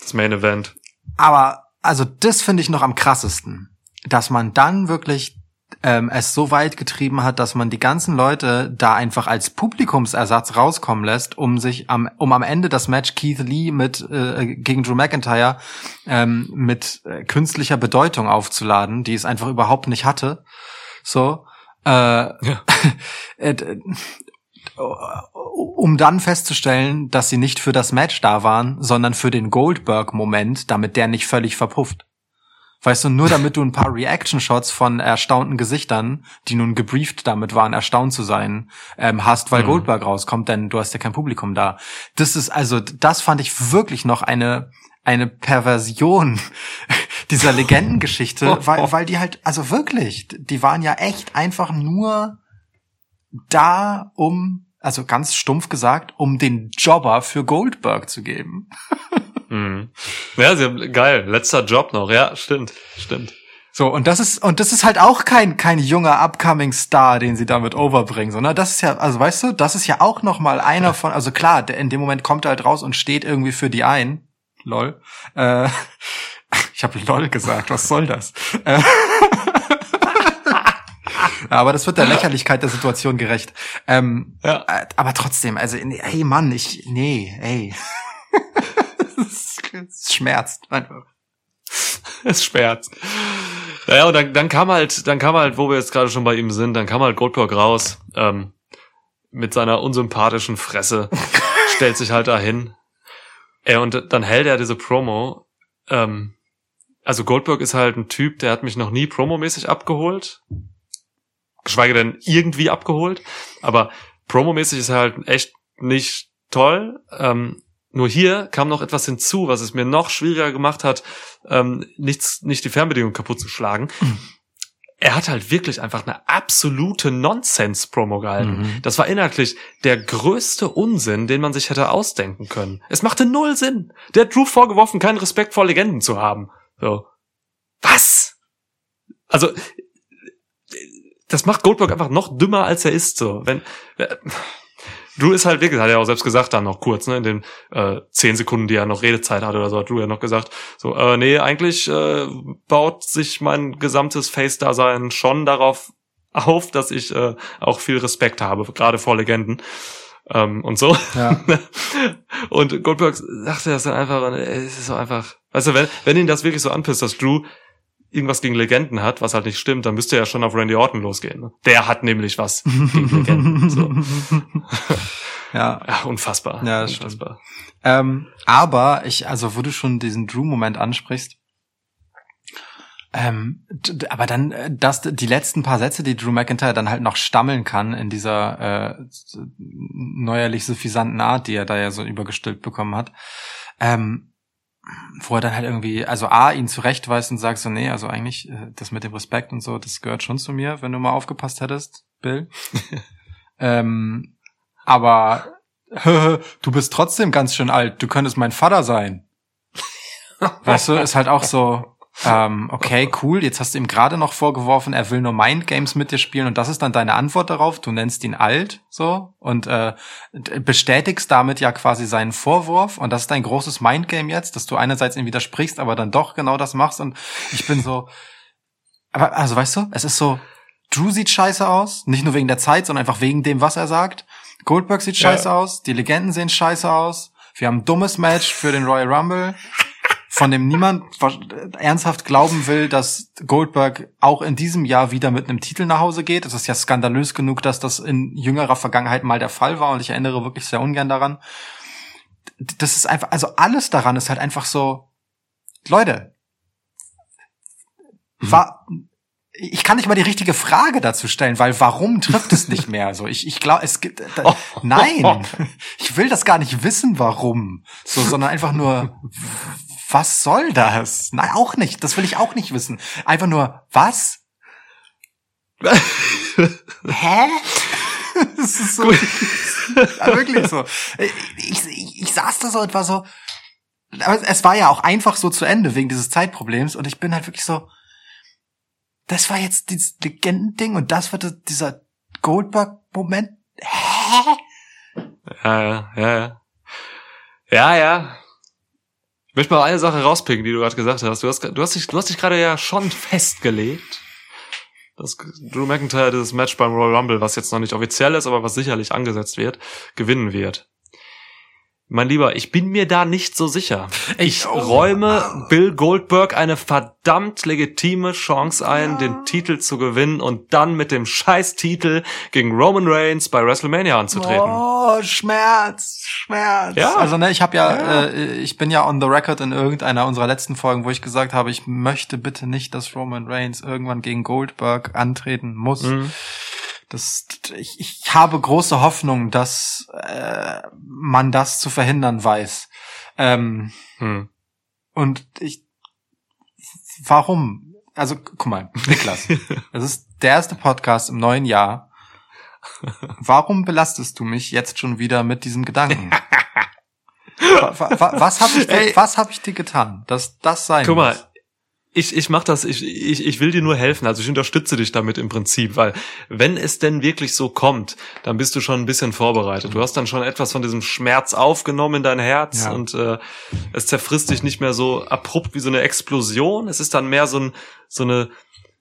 das Main Event. Aber also das finde ich noch am krassesten, dass man dann wirklich ähm, es so weit getrieben hat, dass man die ganzen Leute da einfach als Publikumsersatz rauskommen lässt, um sich am um am Ende das Match Keith Lee mit äh, gegen Drew McIntyre ähm, mit äh, künstlicher Bedeutung aufzuladen, die es einfach überhaupt nicht hatte. So. Äh, Ja. äh, um dann festzustellen, dass sie nicht für das Match da waren, sondern für den Goldberg-Moment, damit der nicht völlig verpufft. Weißt du, nur damit du ein paar Reaction-Shots von erstaunten Gesichtern, die nun gebrieft damit waren, erstaunt zu sein, ähm, hast, weil Mhm. Goldberg rauskommt, denn du hast ja kein Publikum da. Das ist also, das fand ich wirklich noch eine, eine Perversion dieser Legendengeschichte, weil, weil die halt, also wirklich, die waren ja echt einfach nur da, um, also ganz stumpf gesagt, um den Jobber für Goldberg zu geben. Mhm. Ja, sie haben, geil, letzter Job noch, ja, stimmt, stimmt. So, und das ist, und das ist halt auch kein, kein junger upcoming Star, den sie damit overbringen, sondern das ist ja, also weißt du, das ist ja auch noch mal einer von, also klar, der, in dem Moment kommt er halt raus und steht irgendwie für die ein. Lol. Äh, ich habe lol gesagt, was soll das? Äh, aber das wird der Lächerlichkeit der Situation gerecht. Ähm, Ja. äh, aber trotzdem, also, ey Mann, ich, nee, ey. Es- schmerzt einfach. Es schmerzt. Naja, und dann, dann kam halt, dann kam halt, wo wir jetzt gerade schon bei ihm sind, dann kam halt Goldberg raus, ähm, mit seiner unsympathischen Fresse, stellt sich halt dahin. Ey, und dann hält er diese Promo. Ähm, also Goldberg ist halt ein Typ, der hat mich noch nie promomäßig abgeholt. Geschweige denn irgendwie abgeholt. Aber promomäßig ist er halt echt nicht toll. Ähm, nur hier kam noch etwas hinzu, was es mir noch schwieriger gemacht hat, ähm, nichts, nicht die Fernbedienung kaputt zu schlagen. Er hat halt wirklich einfach eine absolute Nonsens-Promo gehalten. Mhm. Das war inhaltlich der größte Unsinn, den man sich hätte ausdenken können. Es machte null Sinn. Der hat Drew vorgeworfen, keinen Respekt vor Legenden zu haben. So. Was? Also, das macht Goldberg einfach noch dümmer, als er ist, so. Wenn, äh, Drew ist halt wirklich, hat er auch selbst gesagt dann noch kurz, ne, in den äh, zehn Sekunden, die er noch Redezeit hatte oder so, hat Drew ja noch gesagt, so, äh, nee, eigentlich äh, baut sich mein gesamtes Face-Dasein schon darauf auf, dass ich äh, auch viel Respekt habe, gerade vor Legenden. Ähm, und so. Ja. und Goldberg sagte das dann einfach, und es ist so einfach, weißt du, wenn, wenn ihn das wirklich so anpisst, dass Drew irgendwas gegen Legenden hat, was halt nicht stimmt, dann müsste er ja schon auf Randy Orton losgehen. Ne? Der hat nämlich was gegen Legenden. So. ja. Ja, unfassbar. Ja, das stimmt. unfassbar. Ähm, aber ich, also wo du schon diesen Drew-Moment ansprichst, ähm, aber dann, äh, dass die letzten paar Sätze, die Drew McIntyre dann halt noch stammeln kann in dieser äh, neuerlich suffisanten Art, die er da ja so übergestülpt bekommen hat, ähm, wo er dann halt irgendwie, also A, ihn zurechtweist und sagt so, nee, also eigentlich, äh, das mit dem Respekt und so, das gehört schon zu mir, wenn du mal aufgepasst hättest, Bill. ähm, aber du bist trotzdem ganz schön alt, du könntest mein Vater sein. Weißt du, ist halt auch so, ähm, okay, cool, jetzt hast du ihm gerade noch vorgeworfen, er will nur Mindgames mit dir spielen und das ist dann deine Antwort darauf, du nennst ihn alt, so, und äh, bestätigst damit ja quasi seinen Vorwurf und das ist dein großes Mindgame jetzt, dass du einerseits ihm widersprichst, aber dann doch genau das machst und ich bin so, aber also weißt du, es ist so, Drew sieht scheiße aus, nicht nur wegen der Zeit, sondern einfach wegen dem, was er sagt. Goldberg sieht Ja. scheiße aus, die Legenden sehen scheiße aus. Wir haben ein dummes Match für den Royal Rumble, von dem niemand wa- ernsthaft glauben will, dass Goldberg auch in diesem Jahr wieder mit einem Titel nach Hause geht. Es ist ja skandalös genug, dass das in jüngerer Vergangenheit mal der Fall war und ich erinnere wirklich sehr ungern daran. Das ist einfach, also alles daran ist halt einfach so, Leute, Mhm. war, ich kann nicht mal die richtige Frage dazu stellen, weil warum trifft es nicht mehr? So, ich, ich glaube, es gibt, da, nein, ich will das gar nicht wissen, warum, so, sondern einfach nur, was soll das? Nein, auch nicht. Das will ich auch nicht wissen. Einfach nur, was? Hä? das ist so, ja, wirklich so. Ich, ich, ich saß da so und war so, aber es war ja auch einfach so zu Ende wegen dieses Zeitproblems und ich bin halt wirklich so, das war jetzt dieses Legendending und das war dieser Goldberg-Moment. Hä? Ja, ja, ja, ja. Ja, möchte mal eine Sache rauspicken, die du gerade gesagt hast. Du hast, du hast dich, du hast dich gerade ja schon festgelegt, dass Drew McIntyre dieses Match beim Royal Rumble, was jetzt noch nicht offiziell ist, aber was sicherlich angesetzt wird, gewinnen wird. Mein Lieber, ich bin mir da nicht so sicher. Ich oh. räume Bill Goldberg eine verdammt legitime Chance ein, ja. den Titel zu gewinnen und dann mit dem Scheiß-Titel gegen Roman Reigns bei WrestleMania anzutreten. Oh, Schmerz, Schmerz. Ja. Also ne, ich habe ja, ja. Äh, ich bin ja on the record in irgendeiner unserer letzten Folgen, wo ich gesagt habe, ich möchte bitte nicht, dass Roman Reigns irgendwann gegen Goldberg antreten muss. Mhm das, ich, ich habe große Hoffnung, dass äh, man das zu verhindern weiß. Ähm, hm. Und ich, warum? Also, guck mal, Niklas, das ist der erste Podcast im neuen Jahr. Warum belastest du mich jetzt schon wieder mit diesem Gedanken? was habe ich, dir, was hab ich dir getan, dass das sein Guck mal, ich, ich mach das, ich, ich, ich will dir nur helfen, also ich unterstütze dich damit im Prinzip, weil wenn es denn wirklich so kommt, dann bist du schon ein bisschen vorbereitet. Du hast dann schon etwas von diesem Schmerz aufgenommen in dein Herz ja. und äh, es zerfrisst dich nicht mehr so abrupt wie so eine Explosion. Es ist dann mehr so, ein, so eine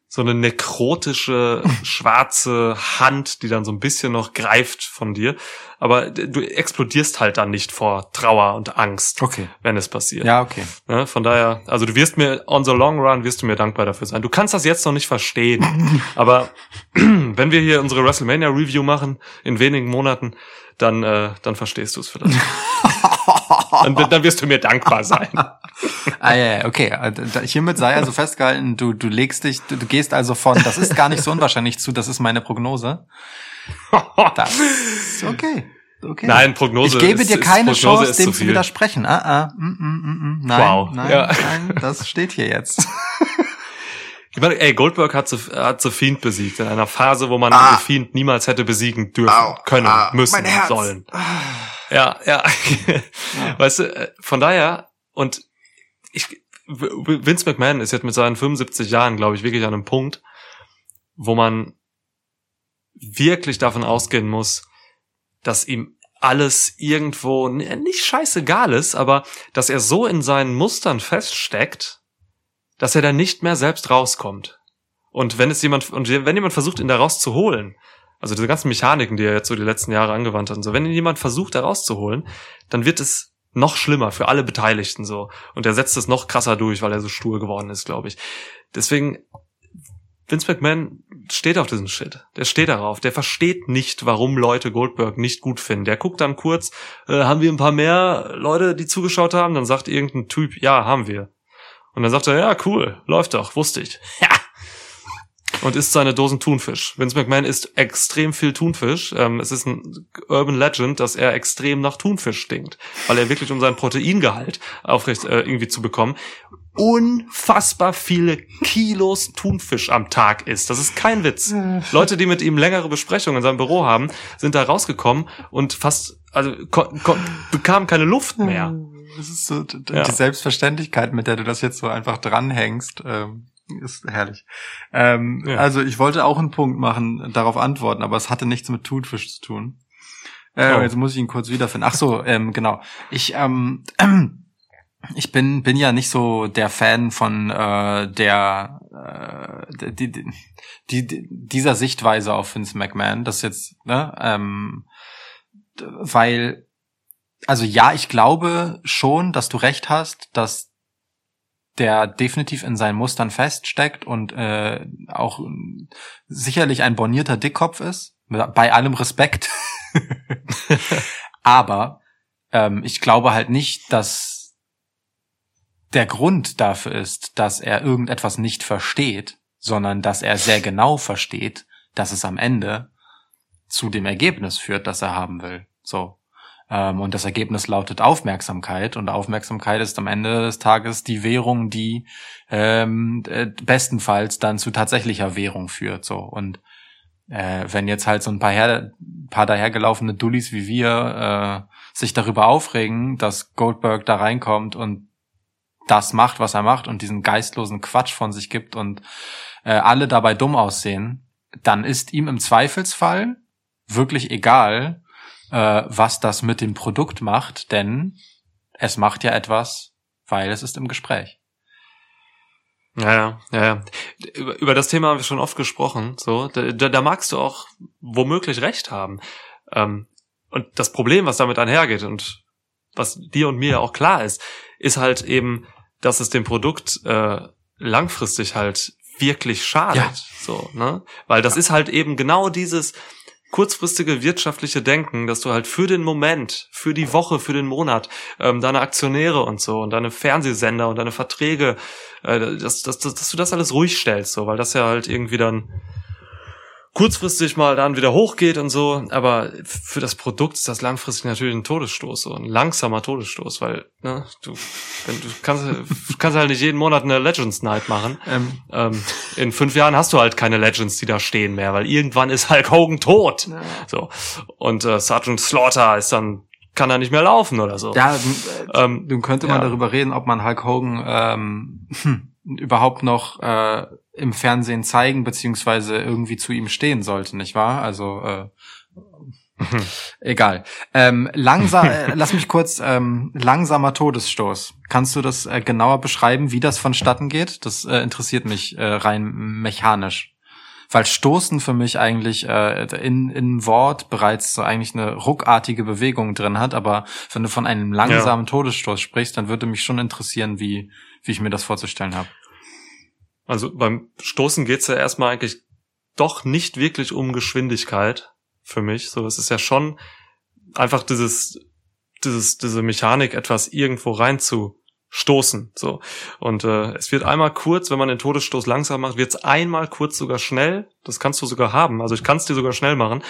so eine nekrotische schwarze Hand, die dann so ein bisschen noch greift von dir. Aber du explodierst halt dann nicht vor Trauer und Angst, okay. wenn es passiert. Ja, okay. Ja, von daher, also du wirst mir on the long run wirst du mir dankbar dafür sein. Du kannst das jetzt noch nicht verstehen, aber wenn wir hier unsere WrestleMania Review machen in wenigen Monaten, dann äh, dann verstehst du es vielleicht. dann, dann wirst du mir dankbar sein. ah, ja, okay. Hiermit sei also festgehalten, du, du legst dich, du, du gehst also von, das ist gar nicht so unwahrscheinlich zu, das ist meine Prognose. Das ist okay. Okay. Nein, Prognose. Ich gebe dir keine ist, Chance, dem zu, zu widersprechen. Ah, ah, mm, mm, mm, mm. Nein, wow. nein, ja. nein, das steht hier jetzt. Ich meine, ey, Goldberg hat so, hat so Fiend besiegt in einer Phase, wo man ah. Fiend niemals hätte besiegen dürfen, Au. können, ah. müssen, sollen. Ja, ja. weißt du, äh, von daher, und ich, Vince McMahon ist jetzt mit seinen 75 Jahren, glaube ich, wirklich an einem Punkt, wo man wirklich davon ausgehen muss, dass ihm alles irgendwo nicht scheißegal ist, aber dass er so in seinen Mustern feststeckt, dass er da nicht mehr selbst rauskommt. Und wenn es jemand, und wenn jemand versucht, ihn da rauszuholen, also diese ganzen Mechaniken, die er jetzt so die letzten Jahre angewandt hat, und so, wenn ihn jemand versucht, da rauszuholen, dann wird es noch schlimmer für alle Beteiligten so. Und er setzt es noch krasser durch, weil er so stur geworden ist, glaube ich. Deswegen, Vince McMahon steht auf diesem Shit. Der steht darauf. Der versteht nicht, warum Leute Goldberg nicht gut finden. Der guckt dann kurz, äh, haben wir ein paar mehr Leute, die zugeschaut haben? Dann sagt irgendein Typ, ja, haben wir. Und dann sagt er, ja, cool, läuft doch, wusste ich. Und isst seine Dosen Thunfisch. Vince McMahon isst extrem viel Thunfisch. Ähm, es ist ein Urban Legend, dass er extrem nach Thunfisch stinkt, weil er wirklich um seinen Proteingehalt aufrecht äh, irgendwie zu bekommen unfassbar viele Kilos Thunfisch am Tag isst. Das ist kein Witz. Leute, die mit ihm längere Besprechungen in seinem Büro haben, sind da rausgekommen und fast also bekamen keine Luft mehr. Das ist so die ja. Selbstverständlichkeit, mit der du das jetzt so einfach dranhängst. Ähm ist herrlich. Ähm, ja. Also ich wollte auch einen Punkt machen, darauf antworten, aber es hatte nichts mit Thunfisch zu tun. Äh, oh. Jetzt muss ich ihn kurz wiederfinden. Ach so, ähm, genau. Ich ähm, ich bin bin ja nicht so der Fan von äh, der äh, die, die, die, dieser Sichtweise auf Vince McMahon. Das jetzt ne, ähm, weil also ja, ich glaube schon, dass du recht hast, dass der definitiv in seinen Mustern feststeckt und äh, auch sicherlich ein bornierter Dickkopf ist, bei allem Respekt. Aber ähm, ich glaube halt nicht, dass der Grund dafür ist, dass er irgendetwas nicht versteht, sondern dass er sehr genau versteht, dass es am Ende zu dem Ergebnis führt, das er haben will. So. Ähm, und das Ergebnis lautet Aufmerksamkeit. Und Aufmerksamkeit ist am Ende des Tages die Währung, die ähm, äh, bestenfalls dann zu tatsächlicher Währung führt. So. Und äh, wenn jetzt halt so ein paar, her paar dahergelaufene Dullis wie wir äh, sich darüber aufregen, dass Goldberg da reinkommt und das macht, was er macht und diesen geistlosen Quatsch von sich gibt und äh, alle dabei dumm aussehen, dann ist ihm im Zweifelsfall wirklich egal, äh, was das mit dem Produkt macht, denn es macht ja etwas, weil es ist im Gespräch. Ja, ja, ja, über das Thema haben wir schon oft gesprochen. So, da, da magst du auch womöglich recht haben. Ähm, und das Problem, was damit einhergeht und was dir und mir ja auch klar ist, ist halt eben, dass es dem Produkt äh, langfristig halt wirklich schadet. Ja. So, ne? Weil das ja. ist halt eben genau dieses, kurzfristige wirtschaftliche Denken, dass du halt für den Moment, für die Woche, für den Monat ähm, deine Aktionäre und so und deine Fernsehsender und deine Verträge, äh, dass, dass, dass, dass du das alles ruhig stellst, so, weil das ja halt irgendwie dann kurzfristig mal dann wieder hochgeht und so, aber für das Produkt ist das langfristig natürlich ein Todesstoß, so ein langsamer Todesstoß, weil ne, du, wenn, du kannst, kannst halt nicht jeden Monat eine Legends Night machen. Ähm. Ähm, in fünf Jahren hast du halt keine Legends, die da stehen mehr, weil irgendwann ist Hulk Hogan tot. Ja. So und äh, Sergeant Slaughter ist dann kann er nicht mehr laufen oder so. Ja, ähm, nun könnte man ja. darüber reden, ob man Hulk Hogan ähm, überhaupt noch äh, im Fernsehen zeigen, beziehungsweise irgendwie zu ihm stehen sollte, nicht wahr? Also äh, Egal. Ähm, langsam, äh, lass mich kurz, ähm, langsamer Todesstoß. Kannst du das äh, genauer beschreiben, wie das vonstatten geht? Das äh, interessiert mich äh, rein mechanisch. Weil Stoßen für mich eigentlich äh, in, in Wort bereits so eigentlich eine ruckartige Bewegung drin hat, aber wenn du von einem langsamen ja. Todesstoß sprichst, dann würde mich schon interessieren, wie, wie ich mir das vorzustellen habe. Also beim Stoßen geht's ja erstmal eigentlich doch nicht wirklich um Geschwindigkeit für mich. So, es ist ja schon einfach dieses, dieses, diese Mechanik, etwas irgendwo rein zu stoßen. So. Und äh, es wird einmal kurz, wenn man den Todesstoß langsam macht, wird es einmal kurz sogar schnell. Das kannst du sogar haben. Also ich kann es dir sogar schnell machen.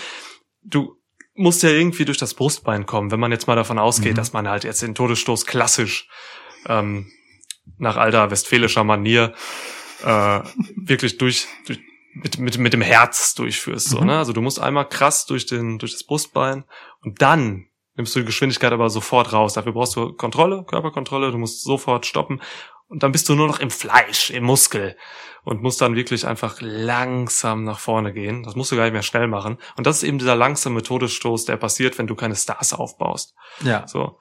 Du musst ja irgendwie durch das Brustbein kommen, wenn man jetzt mal davon ausgeht, mhm. dass man halt jetzt den Todesstoß klassisch ähm, nach alter westfälischer Manier äh, wirklich durch, durch mit, mit, mit dem Herz durchführst. So, mhm. ne? Also du musst einmal krass durch, den, durch das Brustbein und dann nimmst du die Geschwindigkeit aber sofort raus. Dafür brauchst du Kontrolle, Körperkontrolle, du musst sofort stoppen und dann bist du nur noch im Fleisch, im Muskel und musst dann wirklich einfach langsam nach vorne gehen. Das musst du gar nicht mehr schnell machen. Und das ist eben dieser langsame Todesstoß, der passiert, wenn du keine Stars aufbaust. Ja. So.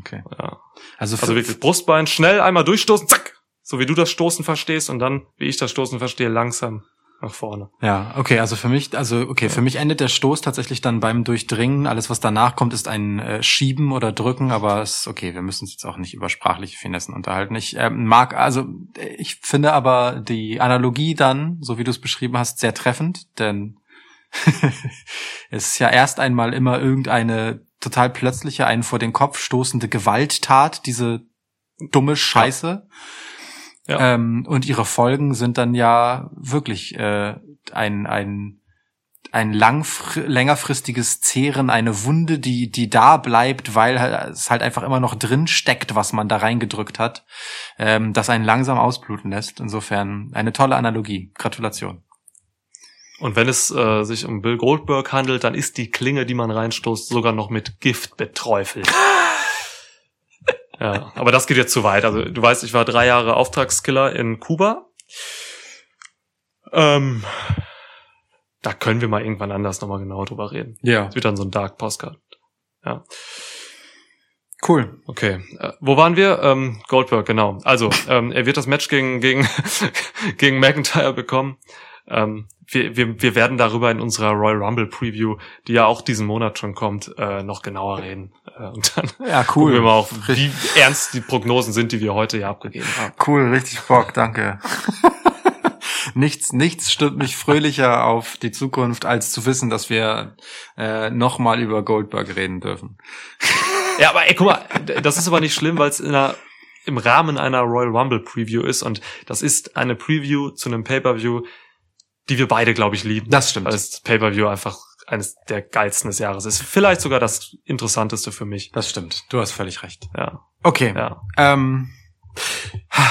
Okay. Ja. Also, also wirklich Brustbein schnell einmal durchstoßen, zack, so wie du das Stoßen verstehst und dann, wie ich das Stoßen verstehe, langsam nach vorne. Ja, okay, also für mich, also okay, für mich endet der Stoß tatsächlich dann beim Durchdringen. Alles, was danach kommt, ist ein äh, Schieben oder Drücken, aber es ist okay, wir müssen uns jetzt auch nicht über sprachliche Finessen unterhalten. Ich äh, mag, also ich finde aber die Analogie dann, so wie du es beschrieben hast, sehr treffend, denn es ist ja erst einmal immer irgendeine total plötzliche, einen vor den Kopf stoßende Gewalttat, diese dumme Scheiße. Ja ja. Ähm, und ihre Folgen sind dann ja wirklich äh, ein, ein, ein langfr längerfristiges Zehren, eine Wunde, die, die da bleibt, weil es halt einfach immer noch drin steckt, was man da reingedrückt hat, ähm, das einen langsam ausbluten lässt. Insofern eine tolle Analogie. Gratulation. Und wenn es äh, sich um Bill Goldberg handelt, dann ist die Klinge, die man reinstoßt, sogar noch mit Gift beträufelt. Ja, aber das geht jetzt zu weit. Also du weißt, ich war drei Jahre Auftragskiller in Kuba. Ähm, da können wir mal irgendwann anders nochmal genau drüber reden. Ja. Das wird dann so ein Dark Postcard. Ja. Cool. Okay. Äh, wo waren wir? Ähm, Goldberg, genau. Also, ähm, er wird das Match gegen, gegen, gegen McIntyre bekommen. Ähm, wir, wir, wir werden darüber in unserer Royal Rumble Preview, die ja auch diesen Monat schon kommt, äh, noch genauer reden. Äh, und dann ja, cool. gucken wir mal auf, wie ernst die Prognosen sind, die wir heute ja abgegeben haben. Cool, richtig Bock, danke. nichts, nichts stimmt mich fröhlicher auf die Zukunft, als zu wissen, dass wir äh, nochmal über Goldberg reden dürfen. Ja, aber ey, guck mal, das ist aber nicht schlimm, weil es in einer im Rahmen einer Royal Rumble Preview ist und das ist eine Preview zu einem Pay-per-View, die wir beide, glaube ich, lieben. Das stimmt. Weil das Pay-per-View einfach eines der geilsten des Jahres ist. Vielleicht sogar das interessanteste für mich. Das stimmt. Du hast völlig recht. Ja, Okay. ja. Ähm,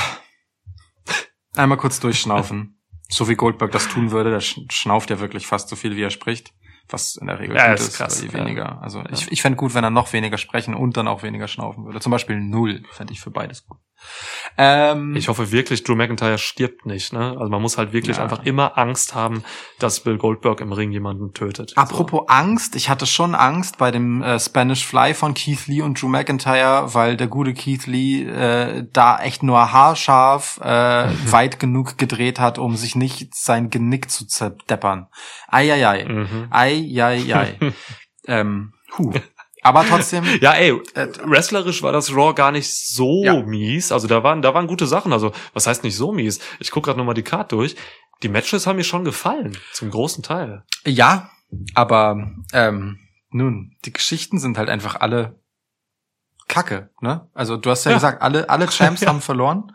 einmal kurz durchschnaufen. so wie Goldberg das tun würde, der sch- schnauft ja wirklich fast so viel, wie er spricht. Was in der Regel Ja, gut ist ist, krass, je ja. weniger. Also ich, ich fände gut, wenn er noch weniger sprechen und dann auch weniger schnaufen würde. Zum Beispiel null fände ich für beides gut. Ähm, Ich hoffe wirklich, Drew McIntyre stirbt nicht. Ne? Also man muss halt wirklich Ja. einfach immer Angst haben, dass Bill Goldberg im Ring jemanden tötet. Apropos Angst, ich hatte schon Angst bei dem äh, Spanish Fly von Keith Lee und Drew McIntyre, weil der gute Keith Lee äh, da echt nur haarscharf äh, weit genug gedreht hat, um sich nicht sein Genick zu zerdeppern. Eieiei. So. Mhm. Eieiei. ähm, huh. Aber trotzdem, Ja, ey, Äh, wrestlerisch war das Raw gar nicht so Ja. mies. Also da waren, da waren gute Sachen. Also was heißt nicht so mies? Ich gucke gerade nochmal die Card durch. Die Matches haben mir schon gefallen, zum großen Teil. ja, aber ähm, nun, die Geschichten sind halt einfach alle Kacke, ne? Also du hast ja, Ja. gesagt, alle alle Champs Ja. haben verloren.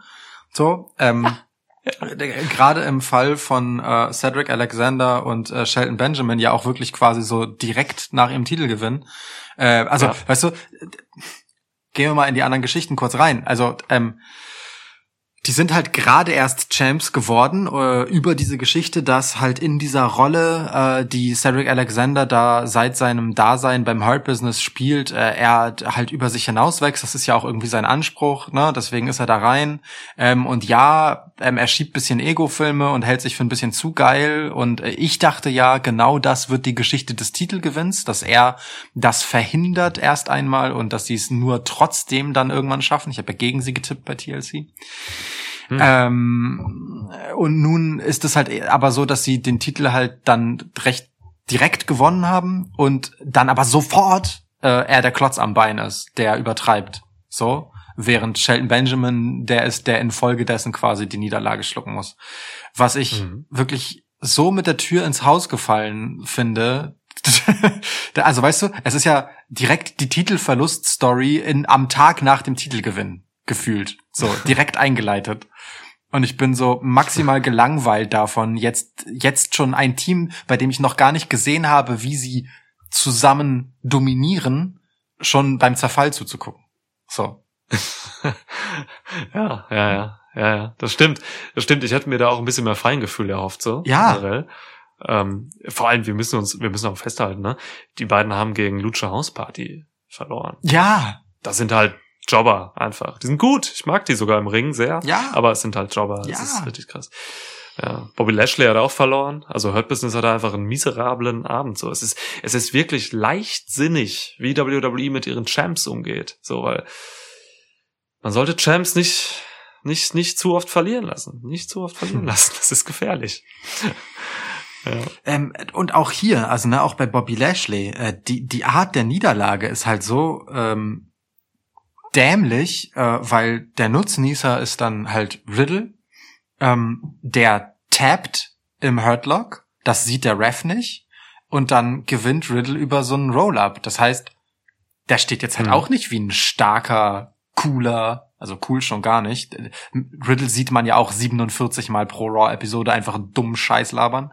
So, ähm, äh, gerade im Fall von äh, Cedric Alexander und äh, Shelton Benjamin ja auch wirklich quasi so direkt nach ihrem Titelgewinn. Äh, also, Ja. weißt du, gehen wir mal in die anderen Geschichten kurz rein. Also, ähm, die sind halt gerade erst Champs geworden äh, über diese Geschichte, dass halt in dieser Rolle, äh, die Cedric Alexander da seit seinem Dasein beim Hurt Business spielt, äh, er halt über sich hinauswächst. Das ist ja auch irgendwie sein Anspruch, ne? Deswegen ist er da rein. Ähm, und ja, ähm, er schiebt bisschen Ego-Filme und hält sich für ein bisschen zu geil. Und äh, ich dachte ja, genau das wird die Geschichte des Titelgewinns, dass er das verhindert erst einmal und dass sie es nur trotzdem dann irgendwann schaffen. Ich habe ja gegen sie getippt bei TLC. Hm. Ähm, und nun ist es halt aber so, dass sie den Titel halt dann recht direkt gewonnen haben und dann aber sofort äh, er der Klotz am Bein ist, der übertreibt. So. Während Shelton Benjamin der ist, der infolgedessen quasi die Niederlage schlucken muss. Was ich Mhm. wirklich so mit der Tür ins Haus gefallen finde. Also weißt du, es ist ja direkt die Titelverlust-Story in am Tag nach dem Titelgewinn gefühlt. So, direkt eingeleitet. Und ich bin so maximal gelangweilt davon, jetzt, jetzt schon ein Team, bei dem ich noch gar nicht gesehen habe, wie sie zusammen dominieren, schon beim Zerfall zuzugucken. So. ja, ja, ja, ja, ja. Das stimmt. Das stimmt. Ich hätte mir da auch ein bisschen mehr Feingefühl erhofft, so. Ja. Generell. Ähm, vor allem, wir müssen uns, wir müssen auch festhalten, ne? Die beiden haben gegen Lucha House Party verloren. Ja, Das sind halt Jobber einfach. Die sind gut. Ich mag die sogar im Ring sehr. ja. Aber es sind halt Jobber. Ja. Das ist richtig krass. Ja. Bobby Lashley hat auch verloren. Also Hurt Business hatte einfach einen miserablen Abend. So, es ist, es ist wirklich leichtsinnig, wie WWE mit ihren Champs umgeht. So, weil man sollte Champs nicht, nicht, nicht zu oft verlieren lassen. Nicht zu oft verlieren lassen. Das ist gefährlich. ja. Ähm, und auch hier, also ne, auch bei Bobby Lashley, äh, die die Art der Niederlage ist halt so ähm, dämlich, äh, weil der Nutznießer ist dann halt Riddle, ähm, der tappt im Hurtlock, das sieht der Ref nicht, und dann gewinnt Riddle über so einen Roll-up. Das heißt, der steht jetzt halt Mhm. auch nicht wie ein starker, cooler, also cool schon gar nicht. Riddle sieht man ja auch 47 Mal pro Raw-Episode einfach einen dummen Scheiß labern.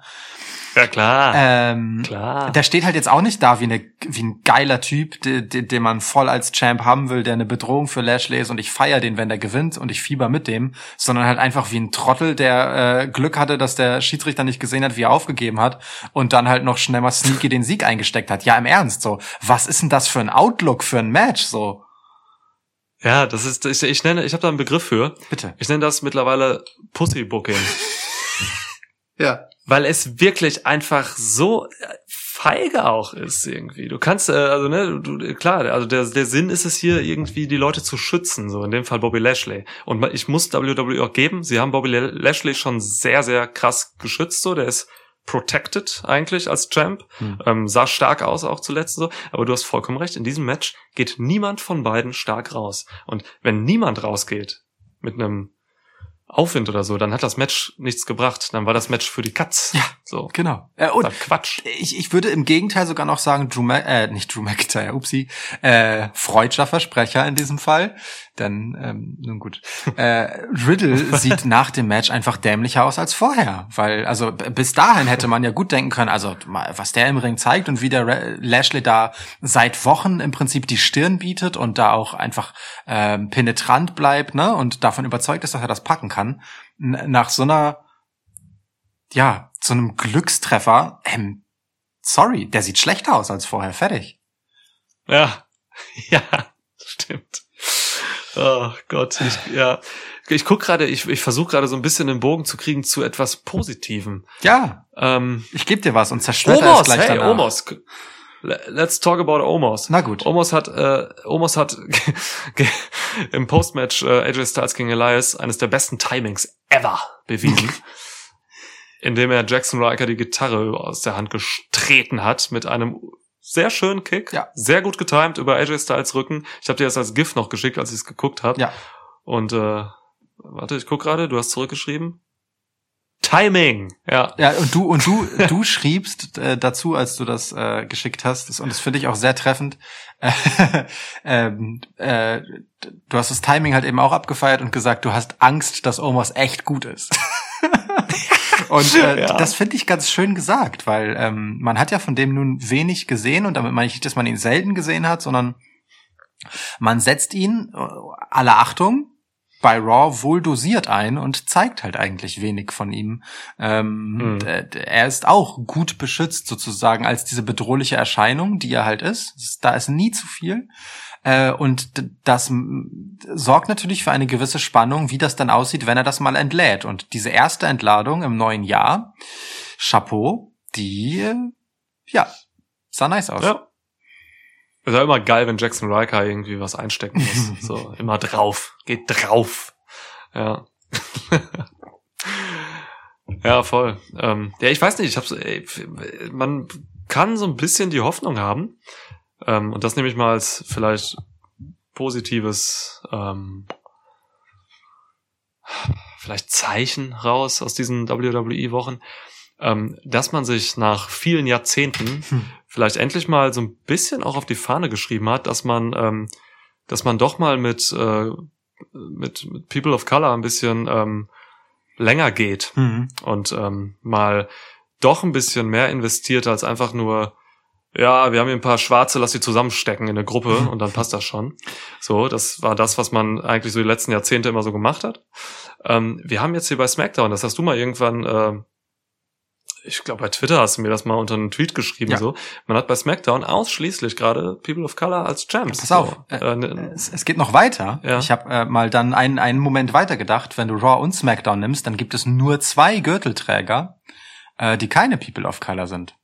ja, klar. Ähm, klar. der steht halt jetzt auch nicht da wie, eine, wie ein geiler Typ, den, den den man voll als Champ haben will, der eine Bedrohung für Lashley ist und ich feier den, wenn der gewinnt und ich fieber mit dem, sondern halt einfach wie ein Trottel, der äh, Glück hatte, dass der Schiedsrichter nicht gesehen hat, wie er aufgegeben hat und dann halt noch schnell mal sneaky den Sieg eingesteckt hat. Ja, im Ernst, so. Was ist denn das für ein Outlook für ein Match, so? Ja, das ist, ich, ich nenne, ich habe da einen Begriff für. Bitte. Ich nenne das mittlerweile Pussy Booking. Ja. weil es wirklich einfach so äh, feige auch ist irgendwie. Du kannst, äh, also ne, du, klar, also der, der Sinn ist es hier irgendwie die Leute zu schützen, so in dem Fall Bobby Lashley. Und ich muss WWE auch geben, sie haben Bobby Lashley schon sehr, sehr krass geschützt, so der ist protected eigentlich als Champ, Hm. ähm, sah stark aus auch zuletzt so, aber du hast vollkommen recht, in diesem Match geht niemand von beiden stark raus. Und wenn niemand rausgeht mit einem Aufwind oder so, dann hat das Match nichts gebracht. Dann war das Match für die Katz. Ja. So. Genau. Äh, und Quatsch. ich, ich würde im Gegenteil sogar noch sagen, Drew Ma äh, nicht Drew McIntyre, upsie, äh, freudscher Versprecher in diesem Fall. Denn, ähm, nun gut. Äh, Riddle sieht nach dem Match einfach dämlicher aus als vorher. Weil, also bis dahin hätte man ja gut denken können, also was der im Ring zeigt und wie der Ra- Lashley da seit Wochen im Prinzip die Stirn bietet und da auch einfach ähm, penetrant bleibt, ne? Und davon überzeugt ist, dass er das packen kann. N nach so einer ja, zu einem Glückstreffer, ähm, sorry, der sieht schlechter aus als vorher, fertig. Ja. Ja, stimmt. Oh Gott, ich, ja. Ich guck gerade, ich, ich versuche gerade so ein bisschen den Bogen zu kriegen zu etwas Positivem. Ja, Ähm, ich geb dir was und zerstört er es Omos, gleich hey, danach. Omos. Le- Let's talk about Omos. Na gut. Omos hat, äh, Omos hat im Postmatch äh, AJ Styles gegen Elias eines der besten Timings ever bewiesen, indem er Jackson Riker die Gitarre aus der Hand gestreten hat mit einem sehr schönen Kick, Ja. sehr gut getimed über AJ Styles Rücken. Ich habe dir das als GIF noch geschickt, als ich es geguckt habe. Ja. Und äh, warte, ich guck gerade, du hast zurückgeschrieben. Timing, ja. Ja, und du, und du, du schriebst äh, dazu, als du das äh, geschickt hast, das, und das finde ich auch sehr treffend. Äh, ähm, äh, du hast das Timing halt eben auch abgefeiert und gesagt, du hast Angst, dass Omos echt gut ist. und äh, Ja. das finde ich ganz schön gesagt, weil ähm, man hat ja von dem nun wenig gesehen und damit meine ich nicht, dass man ihn selten gesehen hat, sondern man setzt ihn, äh, alle Achtung, bei Raw wohl dosiert ein und zeigt halt eigentlich wenig von ihm. Ähm, Mhm. Er ist auch gut beschützt sozusagen als diese bedrohliche Erscheinung, die er halt ist. Da ist nie zu viel. Äh, und das sorgt natürlich für eine gewisse Spannung, wie das dann aussieht, wenn er das mal entlädt. Und diese erste Entladung im neuen Jahr, Chapeau, die, ja, sah nice aus. Ja. Ist ja immer geil, wenn Jackson Riker irgendwie was einstecken muss. so, immer drauf. Geht drauf. Ja. ja, voll. Ähm, ja, ich weiß nicht, ich hab's, ey, man kann so ein bisschen die Hoffnung haben. Ähm, und das nehme ich mal als vielleicht positives, ähm, vielleicht Zeichen raus aus diesen WWE-Wochen, ähm, dass man sich nach vielen Jahrzehnten Hm. vielleicht endlich mal so ein bisschen auch auf die Fahne geschrieben hat, dass man, ähm, dass man doch mal mit, äh, mit, mit People of Color ein bisschen ähm, länger geht Mhm. und ähm, mal doch ein bisschen mehr investiert als einfach nur, ja, wir haben hier ein paar Schwarze, lass sie zusammenstecken in eine Gruppe und dann passt das schon. So, das war das, was man eigentlich so die letzten Jahrzehnte immer so gemacht hat. Ähm, wir haben jetzt hier bei SmackDown, das hast du mal irgendwann, äh, ich glaube bei Twitter hast du mir das mal unter einen Tweet geschrieben, Ja. so. Man hat bei SmackDown ausschließlich gerade People of Color als Champs. Pass auf, So. äh, Äh, ne- Es, es geht noch weiter. Ja. Ich habe äh, mal dann einen, einen Moment weiter gedacht. Wenn du Raw und SmackDown nimmst, dann gibt es nur zwei Gürtelträger, äh, die keine People of Color sind.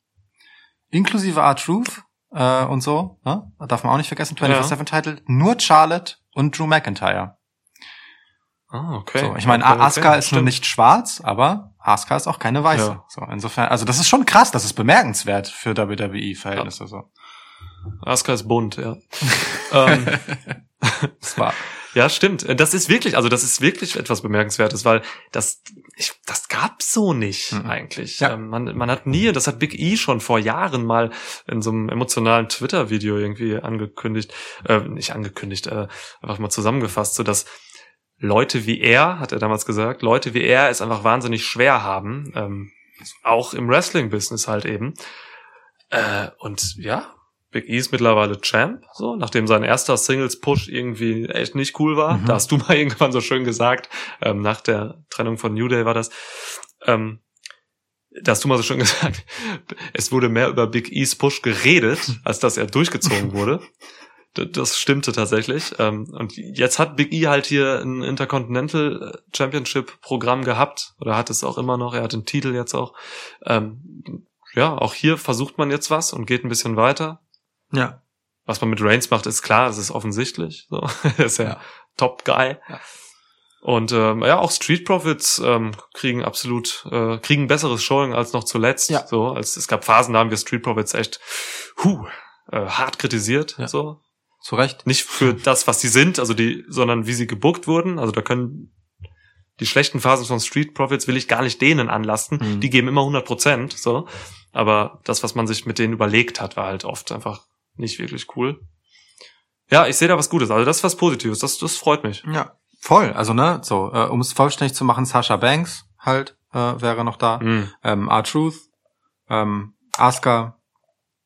Inklusive R-Truth äh, und so. Ne? Darf man auch nicht vergessen. 24-7-Title. Nur Charlotte und Drew McIntyre. ah, okay. So, ich meine, okay, okay. Asuka ist nur Stimmt. nicht schwarz, aber Asuka ist auch keine weiße. Ja. So, insofern, also das ist schon krass, das ist bemerkenswert für WWE-Verhältnisse. So. Asuka ist bunt, ja. ähm, Ja, stimmt. Das ist wirklich, also das ist wirklich etwas Bemerkenswertes, weil das, ich, das gab's so nicht Mhm. eigentlich. Ja. Ähm, man, man hat nie, das hat Big E schon vor Jahren mal in so einem emotionalen Twitter-Video irgendwie angekündigt, äh, nicht angekündigt, äh, einfach mal zusammengefasst, so dass Leute wie er, hat er damals gesagt, Leute wie er es einfach wahnsinnig schwer haben, ähm, auch im Wrestling-Business halt eben. Äh, und ja, Big E ist mittlerweile Champ, so, nachdem sein erster Singles-Push irgendwie echt nicht cool war. Mhm. Da hast du mal irgendwann so schön gesagt, ähm, nach der Trennung von New Day war das. Ähm, da hast du mal so schön gesagt, es wurde mehr über Big E's Push geredet, als dass er durchgezogen wurde. Das stimmte tatsächlich. Ähm, Und jetzt hat Big E halt hier ein Intercontinental Championship Programm gehabt oder hat es auch immer noch. Er hat den Titel jetzt auch. Ähm, Ja, auch hier versucht man jetzt was und geht ein bisschen weiter. ja. Was man mit Reigns macht, ist klar, das ist offensichtlich. So, er ist ja, Ja. Top Guy. Ja. Und ähm, ja, auch Street Profits ähm, kriegen absolut, äh, kriegen besseres Showing als noch zuletzt. Ja. So, als es gab Phasen, da haben wir Street Profits echt huh, äh, hart kritisiert. Ja. So, Zu Recht. nicht für das, was sie sind, also die, sondern wie sie gebuckt wurden. Also da können die schlechten Phasen von Street Profits will ich gar nicht denen anlasten. Mhm. Die geben immer 100 Prozent, so. Aber das, was man sich mit denen überlegt hat, war halt oft einfach nicht wirklich cool. Ja, ich sehe da was Gutes. Also das ist was Positives. Das, das freut mich. Ja, voll. Also ne, so, äh, um es vollständig zu machen, Sasha Banks halt äh, wäre noch da. Mhm. Ähm, R-Truth, ähm, Asuka,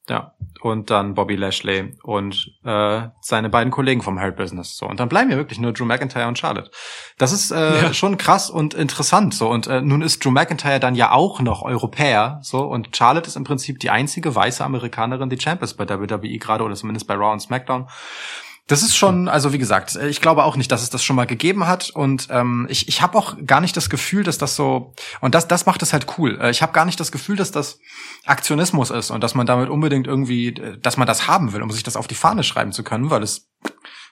ja, und dann Bobby Lashley und äh, seine beiden Kollegen vom Hurt Business. So, und dann bleiben ja wirklich nur Drew McIntyre und Charlotte. Das ist äh, Ja. schon krass und interessant. So, und äh, nun ist Drew McIntyre dann ja auch noch Europäer, so, und Charlotte ist im Prinzip die einzige weiße Amerikanerin, die Champ ist bei WWE gerade oder zumindest bei Raw und SmackDown. Das ist schon, also wie gesagt, ich glaube auch nicht, dass es das schon mal gegeben hat und ähm, ich, ich habe auch gar nicht das Gefühl, dass das so und das das macht es halt cool. Äh, Ich habe gar nicht das Gefühl, dass das Aktionismus ist und dass man damit unbedingt irgendwie, äh, dass man das haben will, um sich das auf die Fahne schreiben zu können, weil es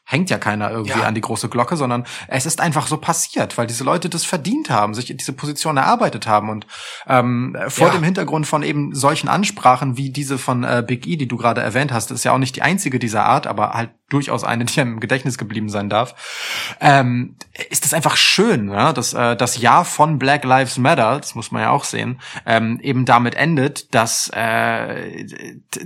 hängt ja keiner irgendwie Ja. an die große Glocke, sondern es ist einfach so passiert, weil diese Leute das verdient haben, sich diese Position erarbeitet haben und ähm, vor Ja. dem Hintergrund von eben solchen Ansprachen wie diese von äh, Big E, die du gerade erwähnt hast, ist ja auch nicht die einzige dieser Art, aber halt durchaus eine, die im Gedächtnis geblieben sein darf, ähm, ist das einfach schön, ja? dass äh, das Jahr von Black Lives Matter, das muss man ja auch sehen, ähm, eben damit endet, dass äh,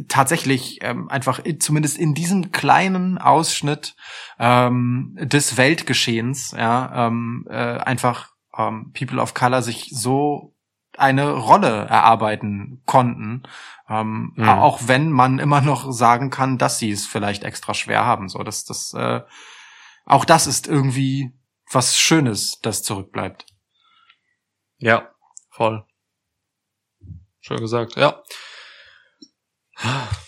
tatsächlich ähm, einfach zumindest in diesem kleinen Ausschnitt ähm, des Weltgeschehens ja ähm, äh, einfach ähm, People of Color sich so eine Rolle erarbeiten konnten, ähm, Mhm. auch wenn man immer noch sagen kann, dass sie es vielleicht extra schwer haben. So, dass das äh, auch das ist irgendwie was Schönes, das zurückbleibt. Ja, voll. Schön gesagt, ja.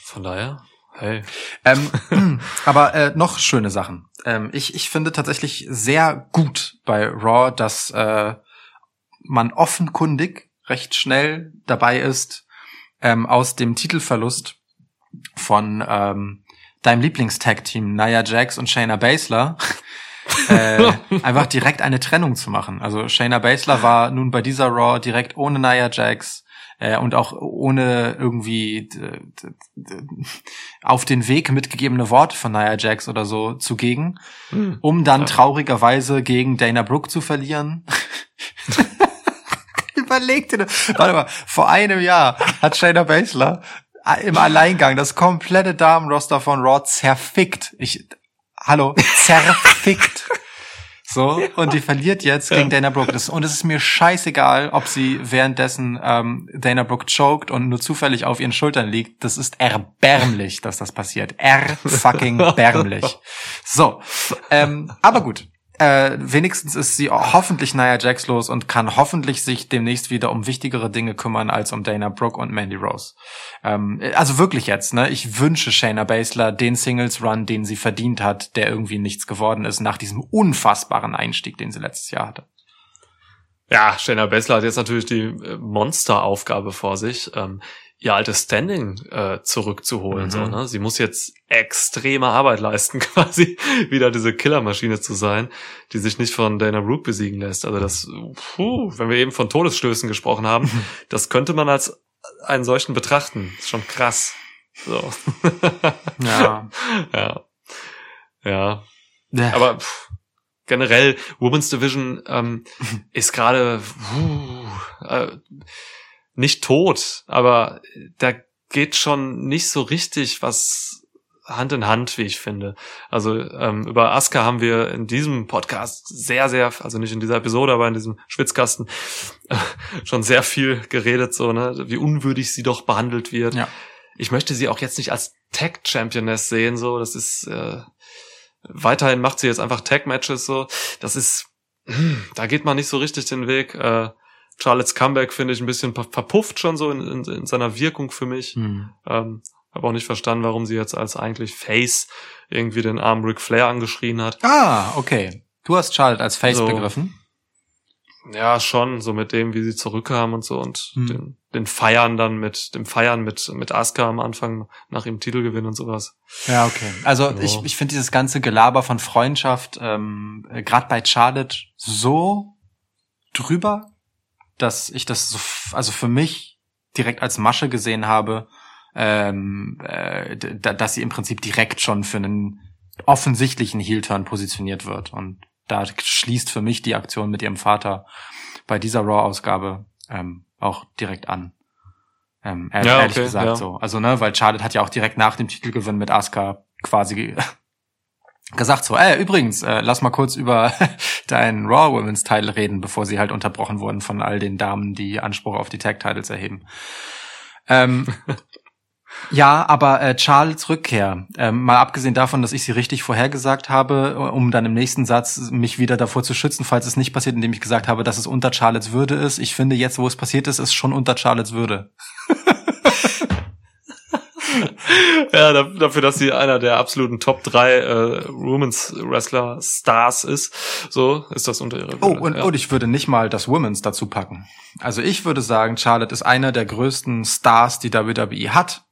Von daher, hey. Ähm, aber äh, noch schöne Sachen. Ähm, ich, ich finde tatsächlich sehr gut bei Raw, dass äh, man offenkundig recht schnell dabei ist, ähm, aus dem Titelverlust von ähm, deinem Lieblingstag-Team Nia Jax und Shayna Baszler äh, einfach direkt eine Trennung zu machen. Also Shayna Baszler war nun bei dieser Raw direkt ohne Nia Jax äh, und auch ohne irgendwie d- auf den Weg mitgegebene Worte von Nia Jax oder so zugegen, Hm. um dann traurigerweise gegen Dana Brooke zu verlieren. Überleg dir das. Warte mal, vor einem Jahr hat Shayna Baszler im Alleingang das komplette Damenroster von Raw zerfickt. Ich, hallo, zerfickt. So, und die verliert jetzt gegen Dana Brooke. Das, und es ist mir scheißegal, ob sie währenddessen ähm, Dana Brooke choked und nur zufällig auf ihren Schultern liegt. Das ist erbärmlich, dass das passiert. Er-fucking bärmlich. So, ähm, aber gut. Äh, wenigstens ist sie hoffentlich Nia Jax los und kann hoffentlich sich demnächst wieder um wichtigere Dinge kümmern als um Dana Brooke und Mandy Rose. Ähm, also wirklich jetzt, ne? Ich wünsche Shayna Baszler den Singles Run, den sie verdient hat, der irgendwie nichts geworden ist nach diesem unfassbaren Einstieg, den sie letztes Jahr hatte. Ja, Shayna Baszler hat jetzt natürlich die äh, Monsteraufgabe vor sich, ähm, ihr altes Standing äh, zurückzuholen. Mhm. So, ne? Sie muss jetzt extreme Arbeit leisten, quasi wieder diese Killermaschine zu sein, die sich nicht von Dana Brooke besiegen lässt. Also das, puh, wenn wir eben von Todesstößen gesprochen haben, das könnte man als einen solchen betrachten. Ist schon krass. So. Ja. ja. Ja. Aber pff, generell, Women's Division ähm, ist gerade puh, äh, nicht tot, aber da geht schon nicht so richtig was Hand in Hand, wie ich finde. Also ähm, über Asuka haben wir in diesem Podcast sehr, sehr, also nicht in dieser Episode, aber in diesem Schwitzkasten äh, schon sehr viel geredet, so, ne, wie unwürdig sie doch behandelt wird. Ja. Ich möchte sie auch jetzt nicht als Tag Championess sehen, so, das ist äh, weiterhin macht sie jetzt einfach Tag Matches, so, das ist, hm, da geht man nicht so richtig den Weg. Äh, Charlottes Comeback finde ich ein bisschen ver- verpufft schon so in, in, in seiner Wirkung für mich. Hm. Ähm, habe auch nicht verstanden, warum sie jetzt als eigentlich Face irgendwie den armen Ric Flair angeschrien hat. Ah, okay. Du hast Charlotte als Face So. begriffen. Ja, schon, so mit dem, wie sie zurückkam und so und Hm. den, den Feiern dann mit, dem Feiern mit, mit Asuka am Anfang nach ihrem Titelgewinn und sowas. Ja, okay. Also Ja. ich, ich finde dieses ganze Gelaber von Freundschaft, ähm, gerade bei Charlotte, so drüber, dass ich das so, also für mich direkt als Masche gesehen habe, ähm, äh, dass sie im Prinzip direkt schon für einen offensichtlichen Heel-Turn positioniert wird. Und da schließt für mich die Aktion mit ihrem Vater bei dieser Raw-Ausgabe ähm, auch direkt an. Ähm, ehrlich, Ja, okay, gesagt ja. so. Also, ne, weil Charlotte hat ja auch direkt nach dem Titelgewinn mit Asuka quasi gesagt so, äh, übrigens, äh, lass mal kurz über deinen Raw Women's Title reden, bevor sie halt unterbrochen wurden von all den Damen, die Anspruch auf die Tag Titles erheben. Ähm, ja, aber äh, Charles Rückkehr, ähm, mal abgesehen davon, dass ich sie richtig vorhergesagt habe, um dann im nächsten Satz mich wieder davor zu schützen, falls es nicht passiert, indem ich gesagt habe, dass es unter Charlottes Würde ist. Ich finde jetzt, wo es passiert ist, ist schon unter Charlottes Würde. Ja, da- dafür, dass sie einer der absoluten Top 3 äh, Women's Wrestler Stars ist, so ist das unter ihrer Oh, und, ja. und ich würde nicht mal das Women's dazu packen. Also ich würde sagen, Charlotte ist einer der größten Stars, die WWE hat.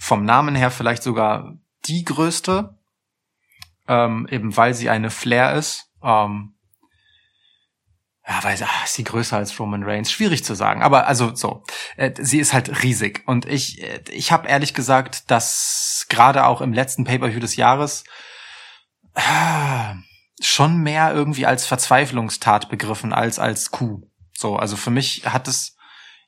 Vom Namen her vielleicht sogar die größte. Ähm, eben weil sie eine Flair ist. Ähm, ja, weil sie, ah, ist sie größer als Roman Reigns? Schwierig zu sagen. Aber also so, äh, sie ist halt riesig. Und ich, äh, ich habe ehrlich gesagt, dass gerade auch im letzten Pay-per-View des Jahres ah, schon mehr irgendwie als Verzweiflungstat begriffen als als Coup. So, also für mich hat es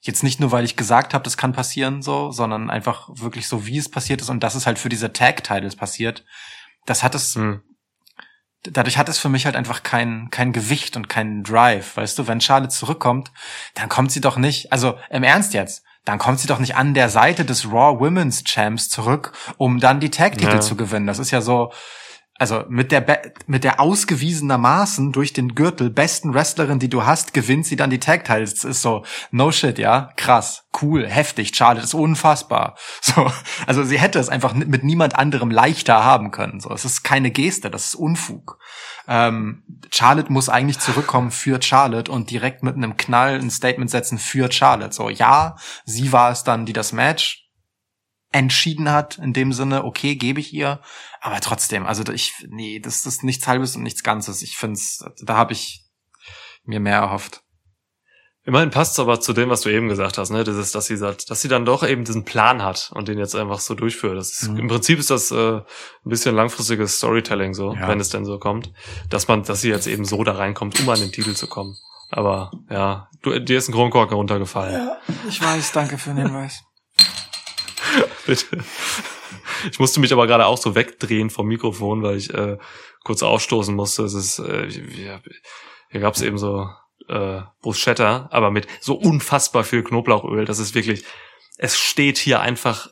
jetzt nicht nur, weil ich gesagt habe, das kann passieren, so, sondern einfach wirklich so, wie es passiert ist und dass es halt für diese Tag-Titles passiert. Das hat es Hm. Dadurch hat es für mich halt einfach kein, kein Gewicht und keinen Drive. Weißt du, wenn Charlotte zurückkommt, dann kommt sie doch nicht, also im Ernst jetzt, dann kommt sie doch nicht an der Seite des Raw Women's Champs zurück, um dann die Tag-Titel Ja. zu gewinnen. Das ist ja so, also mit der, mit der ausgewiesenermaßen durch den Gürtel besten Wrestlerin, die du hast, gewinnt sie dann die Tag-Titles. Das ist so, no shit, ja, krass, cool, heftig, Charlotte ist unfassbar. So, also sie hätte es einfach mit niemand anderem leichter haben können. So, es ist keine Geste, das ist Unfug. Ähm, Charlotte muss eigentlich zurückkommen für Charlotte und direkt mit einem Knall ein Statement setzen für Charlotte. So, ja, sie war es dann, die das Match entschieden hat, in dem Sinne, okay, gebe ich ihr, aber trotzdem, also ich, nee, das ist nichts Halbes und nichts Ganzes. Ich find's, da habe ich mir mehr erhofft. Immerhin passt es aber zu dem, was du eben gesagt hast, ne? Dieses, dass sie sagt, dass sie dann doch eben diesen Plan hat und den jetzt einfach so durchführt. Das ist, Mhm. Im Prinzip ist das äh, ein bisschen langfristiges Storytelling so, Ja. wenn es denn so kommt, dass man, dass sie jetzt eben so da reinkommt, um an den Titel zu kommen. Aber ja, du, dir ist ein Kronkorken runtergefallen. ich weiß, danke für den Hinweis. Bitte. Ich musste mich aber gerade auch so wegdrehen vom Mikrofon, weil ich äh, kurz ausstoßen musste. Es ist, äh, hier, hier gab es eben so äh, Bruschetta, aber mit so unfassbar viel Knoblauchöl. Das ist wirklich, es steht hier einfach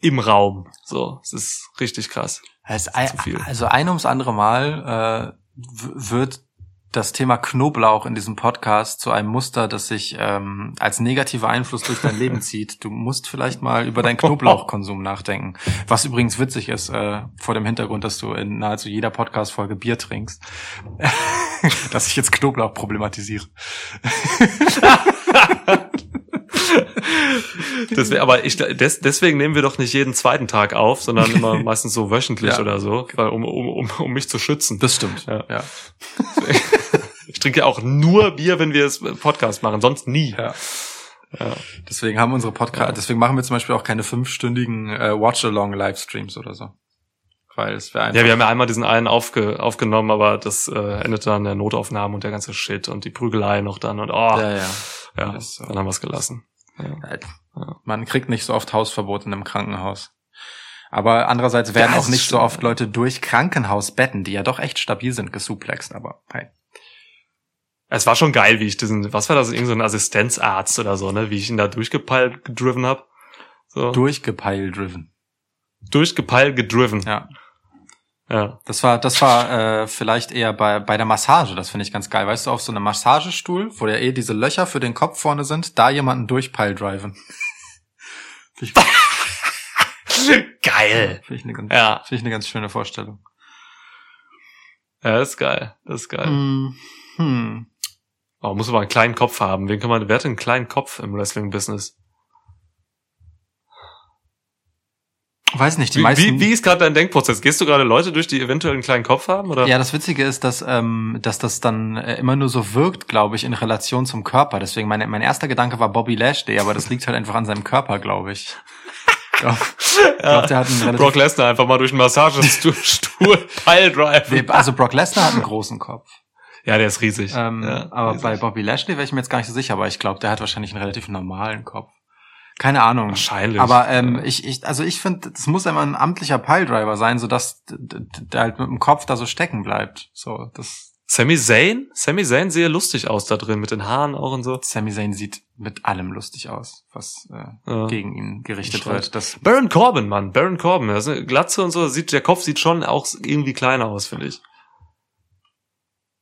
im Raum. So, es ist richtig krass. Es, Zu viel. also ein ums andere Mal äh, wird das Thema Knoblauch in diesem Podcast zu einem Muster, das sich ähm, als negativer Einfluss durch dein Leben zieht. Du musst vielleicht mal über deinen Knoblauchkonsum nachdenken. Was übrigens witzig ist, äh, vor dem Hintergrund, dass du in nahezu jeder Podcast-Folge Bier trinkst. dass ich jetzt Knoblauch problematisiere. Deswegen, aber ich, des, deswegen nehmen wir doch nicht jeden zweiten Tag auf, sondern immer meistens so wöchentlich Ja. oder so, weil, um, um, um, um mich zu schützen. Das stimmt. Ja. ja. Ich trinke ja auch nur Bier, wenn wir es Podcast machen, sonst nie. Ja. Ja. Deswegen haben unsere Podcast, deswegen machen wir zum Beispiel auch keine fünfstündigen äh, Watch-Along-Livestreams oder so. Weil es wäre. Ja, wir haben ja einmal diesen einen aufge, aufgenommen, aber das äh, endete dann in der Notaufnahme und der ganze Shit und die Prügelei noch dann und oh, ja, ja, ja. dann das, äh, haben wir es gelassen. Ja. Man kriegt nicht so oft Hausverbot in einem Krankenhaus. Aber andererseits werden Ja, auch das nicht ist so oft Leute durch Krankenhausbetten, die ja doch echt stabil sind, gesuplext. Aber hey. Es war schon geil, wie ich diesen, was war das, irgend so ein Assistenzarzt oder so, ne, wie ich ihn da durchgepeilt gedriven hab. So. Durchgepeilt driven. Durchgepeilt gedriven. Ja. Ja. Das war, das war äh, vielleicht eher bei, bei der Massage, das finde ich ganz geil. Weißt du, auf so einem Massagestuhl, wo ja eh diese Löcher für den Kopf vorne sind, da jemanden durchpeil driven. Finde ich, Geil. find ich, eine ganz, Ja. find ich eine ganz schöne Vorstellung. Ja, das ist geil. Das ist geil. Hm. Oh, muss aber einen kleinen Kopf haben. Wen kann man, wer hat einen kleinen Kopf im Wrestling-Business? Weiß nicht, die Wie, meisten. wie, wie ist gerade dein Denkprozess? Gehst du gerade Leute durch, die eventuell einen kleinen Kopf haben? Oder? Ja, das Witzige ist, dass, ähm, dass das dann äh, immer nur so wirkt, glaube ich, in Relation zum Körper. Deswegen meine, mein erster Gedanke war Bobby Lashley, aber das liegt halt einfach an seinem Körper, glaube ich. Glaube, glaub, der hat einen Brock Lesnar einfach mal durch einen Massagestuhl Piledrive. Nee, also Brock Lesnar hat einen großen Kopf. Ja, der ist riesig. Ähm, ja, aber riesig. bei Bobby Lashley wäre ich mir jetzt gar nicht so sicher, aber ich glaube, der hat wahrscheinlich einen relativ normalen Kopf. Keine Ahnung. Wahrscheinlich. Aber ähm, Ja. ich, ich, also ich finde, das muss immer ein amtlicher Piledriver sein, sodass der halt mit dem Kopf da so stecken bleibt. So, das Sami Zayn? Sami Zayn sehe lustig aus da drin, mit den Haaren auch und so. Sami Zayn sieht mit allem lustig aus, was äh, Ja. gegen ihn gerichtet wird. Das Baron Corbin, Mann, Baron Corbin. Das ist eine Glatze und so, sieht, der Kopf sieht schon auch irgendwie kleiner aus, finde ich.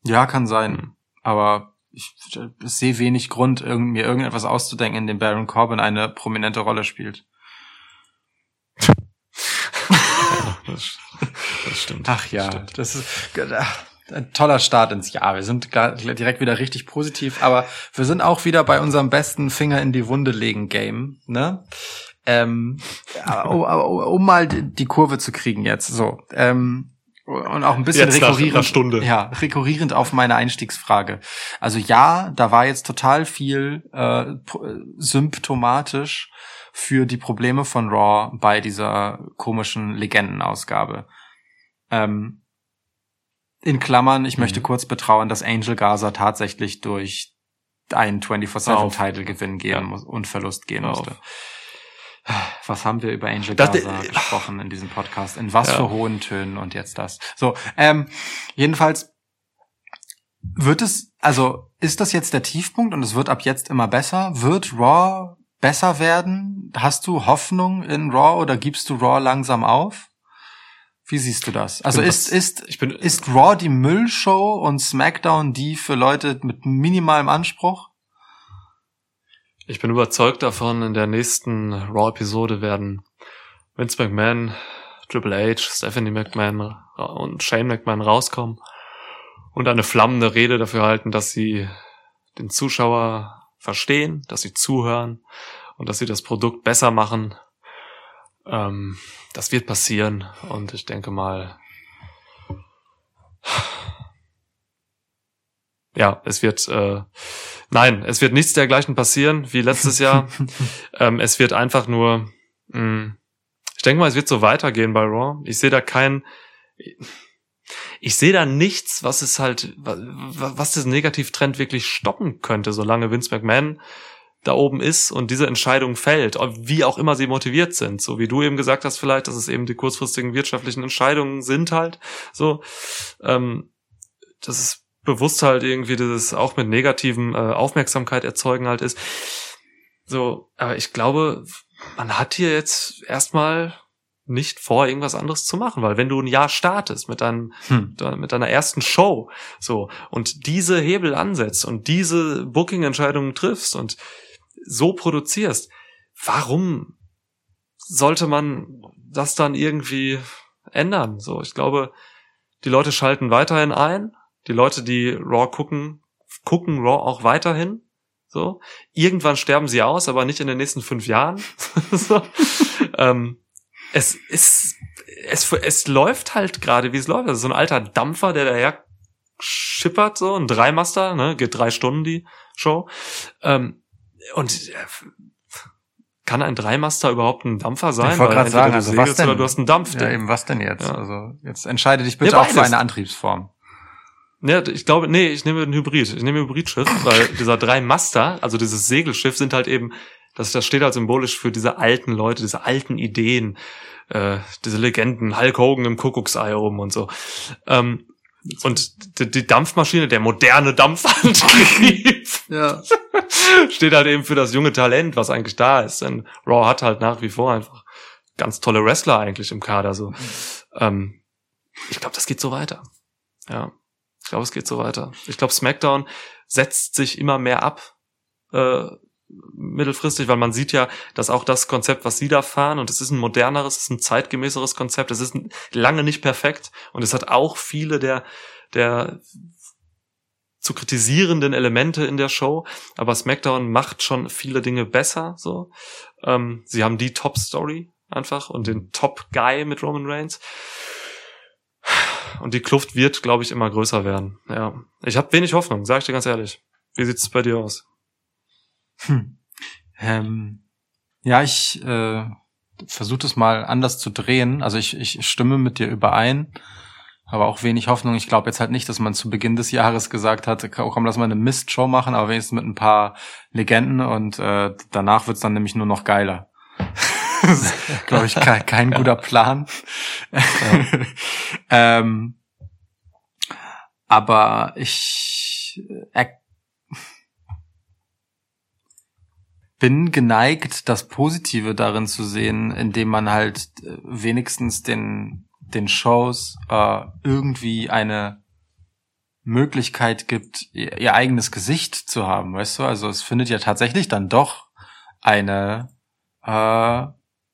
Ja kann sein, aber ich, ich sehe wenig Grund, mir irgendetwas auszudenken, in dem Baron Corbin eine prominente Rolle spielt. Das, das stimmt. Ach ja, Stimmt. das ist ach, ein toller Start ins Jahr. Wir sind direkt wieder richtig positiv, aber wir sind auch wieder bei unserem besten Finger in die Wunde legen Game, ne? Ähm, um, um mal die die Kurve zu kriegen jetzt, so. Ähm, und auch ein bisschen Jetzt rekurrierend, Stunde. ja, rekurrierend auf meine Einstiegsfrage. Also ja, da war jetzt total viel äh, äh, symptomatisch für die Probleme von Raw bei dieser komischen Legendenausgabe. Ähm, in Klammern, ich Mhm. möchte kurz betrauen, dass Angel Gaza tatsächlich durch einen Hör auf. 24-7-Title-Gewinn gehen Ja. muss und Verlust gehen Hör musste. Was haben wir über Angel Das- Gaza äh, gesprochen in diesem Podcast? In was Ja. für hohen Tönen und jetzt das? So, ähm, jedenfalls wird es, also ist das jetzt der Tiefpunkt und es wird ab jetzt immer besser? Wird Raw besser werden? Hast du Hoffnung in Raw oder gibst du Raw langsam auf? Wie siehst du das? Also ist, ist, ist Raw die Müllshow und SmackDown die für Leute mit minimalem Anspruch? Ich bin überzeugt davon, in der nächsten Raw-Episode werden Vince McMahon, Triple H, Stephanie McMahon und Shane McMahon rauskommen und eine flammende Rede dafür halten, dass sie den Zuschauer verstehen, dass sie zuhören und dass sie das Produkt besser machen. Ähm, das wird passieren und ich denke mal, ja, es wird, äh, nein, es wird nichts dergleichen passieren wie letztes Jahr. ähm, es wird einfach nur, mh, ich denke mal, es wird so weitergehen bei Raw. Ich sehe da kein, ich sehe da nichts, was es halt, wa- wa- was diesen Negativtrend wirklich stoppen könnte, solange Vince McMahon da oben ist und diese Entscheidung fällt, wie auch immer sie motiviert sind. So wie du eben gesagt hast, vielleicht, dass es eben die kurzfristigen wirtschaftlichen Entscheidungen sind halt. So, ähm, das ist bewusst halt irgendwie dieses auch mit negativen äh, Aufmerksamkeit erzeugen halt ist. So, aber ich glaube, man hat hier jetzt erstmal nicht vor, irgendwas anderes zu machen, weil wenn du ein Jahr startest mit deinem Hm. mit deiner ersten Show, so, und diese Hebel ansetzt und diese Booking-Entscheidungen triffst und so produzierst, warum sollte man das dann irgendwie ändern? So, ich glaube, die Leute schalten weiterhin ein, die Leute, die Raw gucken, gucken Raw auch weiterhin. So, irgendwann sterben sie aus, aber nicht in den nächsten fünf Jahren. so. ähm, es ist, es, es läuft halt gerade, wie es läuft. Also so ein alter Dampfer, der daher schippert, so ein Dreimaster, ne, geht drei Stunden die Show. Ähm, und äh, kann ein Dreimaster überhaupt ein Dampfer sein? Ich wollte gerade sagen, also du was denn? oder du hast einen Dampf. Ja, eben, was denn jetzt? Ja. Also, jetzt entscheide dich bitte Ja, auch für eine Antriebsform. Ja, ich glaube, nee, ich nehme ein Hybrid. Ich nehme ein Hybridschiff, weil dieser drei Master, also dieses Segelschiff, sind halt eben, das, das steht halt symbolisch für diese alten Leute, diese alten Ideen, äh, diese Legenden, Hulk Hogan im Kuckucksei rum und so. Ähm, und die, die Dampfmaschine, der moderne Dampfantrieb, Ja. steht halt eben für das junge Talent, was eigentlich da ist. Denn Raw hat halt nach wie vor einfach ganz tolle Wrestler eigentlich im Kader. So, ähm, ich glaube, das geht so weiter. Ja, ich glaube, es geht so weiter. Ich glaube, SmackDown setzt sich immer mehr ab äh, mittelfristig, weil man sieht ja, dass auch das Konzept, was sie da fahren, und es ist ein moderneres, es ist ein zeitgemäßeres Konzept, es ist lange nicht perfekt und es hat auch viele der der zu kritisierenden Elemente in der Show, aber SmackDown macht schon viele Dinge besser. So, ähm, sie haben die Top-Story einfach und den Top-Guy mit Roman Reigns. Und die Kluft wird, glaube ich, immer größer werden. Ja, ich habe wenig Hoffnung, sage ich dir ganz ehrlich. Wie sieht's bei dir aus? Hm. Ähm, ja, ich äh, versuche das mal anders zu drehen. Also ich, ich stimme mit dir überein. aber auch wenig Hoffnung. Ich glaube jetzt halt nicht, dass man zu Beginn des Jahres gesagt hat, komm, lass mal eine Mist-Show machen, aber wenigstens mit ein paar Legenden und äh, danach wird's dann nämlich nur noch geiler. Das ist, glaube ich, kein, kein guter Plan. ähm, aber ich äh, bin geneigt, das Positive darin zu sehen, indem man halt äh, wenigstens den den Shows äh, irgendwie eine Möglichkeit gibt, ihr, ihr eigenes Gesicht zu haben, weißt du? Also es findet ja tatsächlich dann doch eine äh,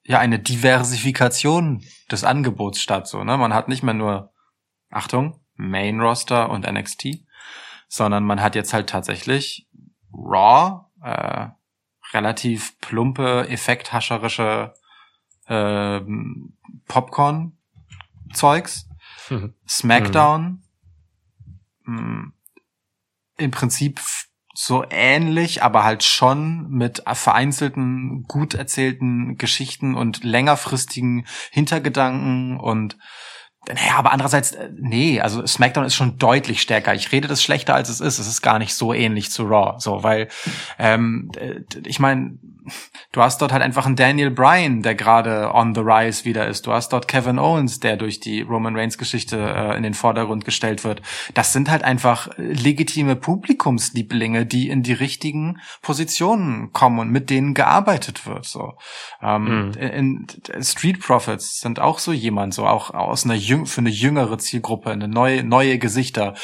ja eine Diversifikation des Angebots statt. So, ne? Man hat nicht mehr nur Achtung Main Roster und NXT, sondern man hat jetzt halt tatsächlich Raw, äh, relativ plumpe, effekthascherische äh, Popcorn Zeugs. Mhm. Smackdown. Mhm. Im Prinzip so ähnlich, aber halt schon mit vereinzelten, gut erzählten Geschichten und längerfristigen Hintergedanken und naja, aber andererseits, äh, nee, also SmackDown ist schon deutlich stärker. Ich rede das schlechter, als es ist. Es ist gar nicht so ähnlich zu Raw. So, weil, ähm, ich meine, du hast dort halt einfach einen Daniel Bryan, der gerade on the rise wieder ist. Du hast dort Kevin Owens, der durch die Roman Reigns Geschichte äh, in den Vordergrund gestellt wird. Das sind halt einfach legitime Publikumslieblinge, die in die richtigen Positionen kommen und mit denen gearbeitet wird. So ähm, mhm. in, in Street Profits sind auch so jemand, so auch aus einer für eine jüngere Zielgruppe, eine neue neue Gesichter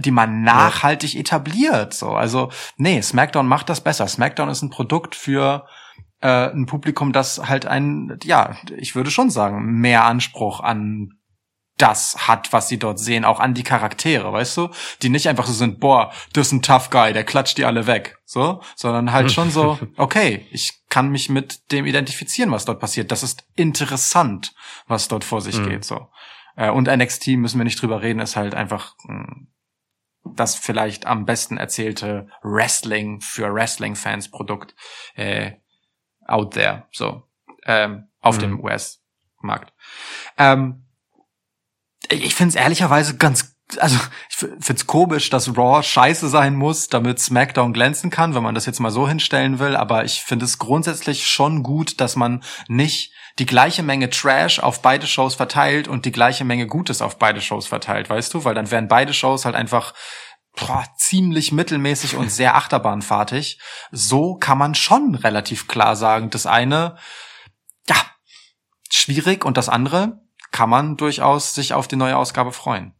die man nachhaltig etabliert. So, also nee, SmackDown macht das besser. SmackDown ist ein Produkt für äh, ein Publikum, das halt ein, ja, ich würde schon sagen, mehr Anspruch an das hat, was sie dort sehen, auch an die Charaktere, weißt du? Die nicht einfach so sind, boah, das ist ein Tough Guy, der klatscht die alle weg, so, sondern halt schon so, okay, ich kann mich mit dem identifizieren, was dort passiert. Das ist interessant, was dort vor sich mhm. geht, so. Äh, und NXT müssen wir nicht drüber reden, ist halt einfach hm, das vielleicht am besten erzählte Wrestling für Wrestling-Fans Produkt äh, out there, so ähm, auf mhm. dem US-Markt. Ähm, ich finde es ehrlicherweise ganz also ich find's komisch, dass Raw scheiße sein muss, damit SmackDown glänzen kann, wenn man das jetzt mal so hinstellen will. Aber ich finde es grundsätzlich schon gut, dass man nicht die gleiche Menge Trash auf beide Shows verteilt und die gleiche Menge Gutes auf beide Shows verteilt, weißt du? Weil dann wären beide Shows halt einfach boah, ziemlich mittelmäßig und sehr achterbahnfahrtig. So kann man schon relativ klar sagen, das eine, ja, schwierig und das andere kann man durchaus sich auf die neue Ausgabe freuen.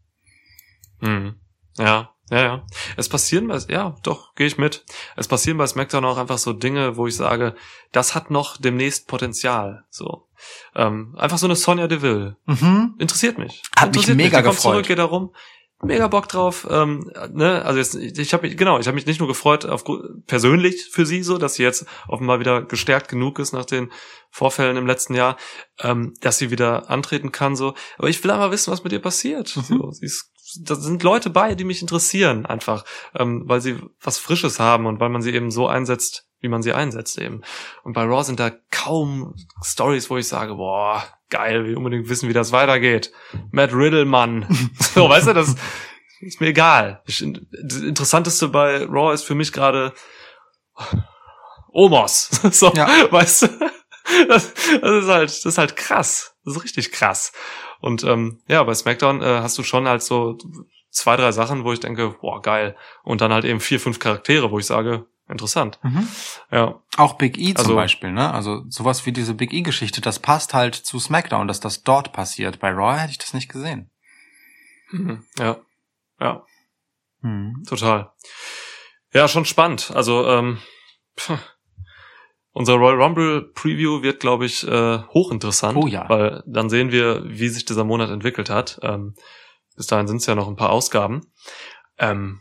Mhm. Ja, ja, ja. Es passieren bei, ja, doch, gehe ich mit. Es passieren bei SmackDown auch einfach so Dinge, wo ich sage, das hat noch demnächst Potenzial. So. Ähm, einfach so eine Sonja Deville. Mhm. Interessiert mich. Hat Interessiert mich mega mich. gefreut. Zurück, geht darum, mega Bock drauf. Ähm, ne? Also jetzt, ich habe mich genau, ich habe mich nicht nur gefreut auf persönlich für sie so, dass sie jetzt offenbar wieder gestärkt genug ist nach den Vorfällen im letzten Jahr, ähm, dass sie wieder antreten kann so. Aber ich will einfach wissen, was mit ihr passiert. Mhm. So, sie ist, da sind Leute bei, die mich interessieren einfach, ähm, weil sie was Frisches haben und weil man sie eben so einsetzt, wie man sie einsetzt eben. Und bei Raw sind da kaum Stories, wo ich sage, boah, geil, will unbedingt wissen, wie das weitergeht. Matt Riddle, Mann. so, weißt du, das ist mir egal. Das Interessanteste bei Raw ist für mich gerade Omos. so, ja. weißt du? Das, das, ist halt, das ist halt krass. Das ist richtig krass. Und ähm, ja, bei SmackDown äh, hast du schon halt so zwei, drei Sachen, wo ich denke, boah, geil. Und dann halt eben vier, fünf Charaktere, wo ich sage, Interessant. Mhm. Ja. Auch Big E zum also, Beispiel, ne? Also sowas wie diese Big E-Geschichte, das passt halt zu SmackDown, dass das dort passiert. Bei Raw hätte ich das nicht gesehen. Mhm. Ja. Ja. Mhm. Total. Ja, schon spannend. Also, ähm, pff. Unser Royal Rumble Preview wird, glaube ich, äh, hochinteressant. Oh ja. Weil dann sehen wir, wie sich dieser Monat entwickelt hat. Ähm, bis dahin sind es ja noch ein paar Ausgaben. Ähm,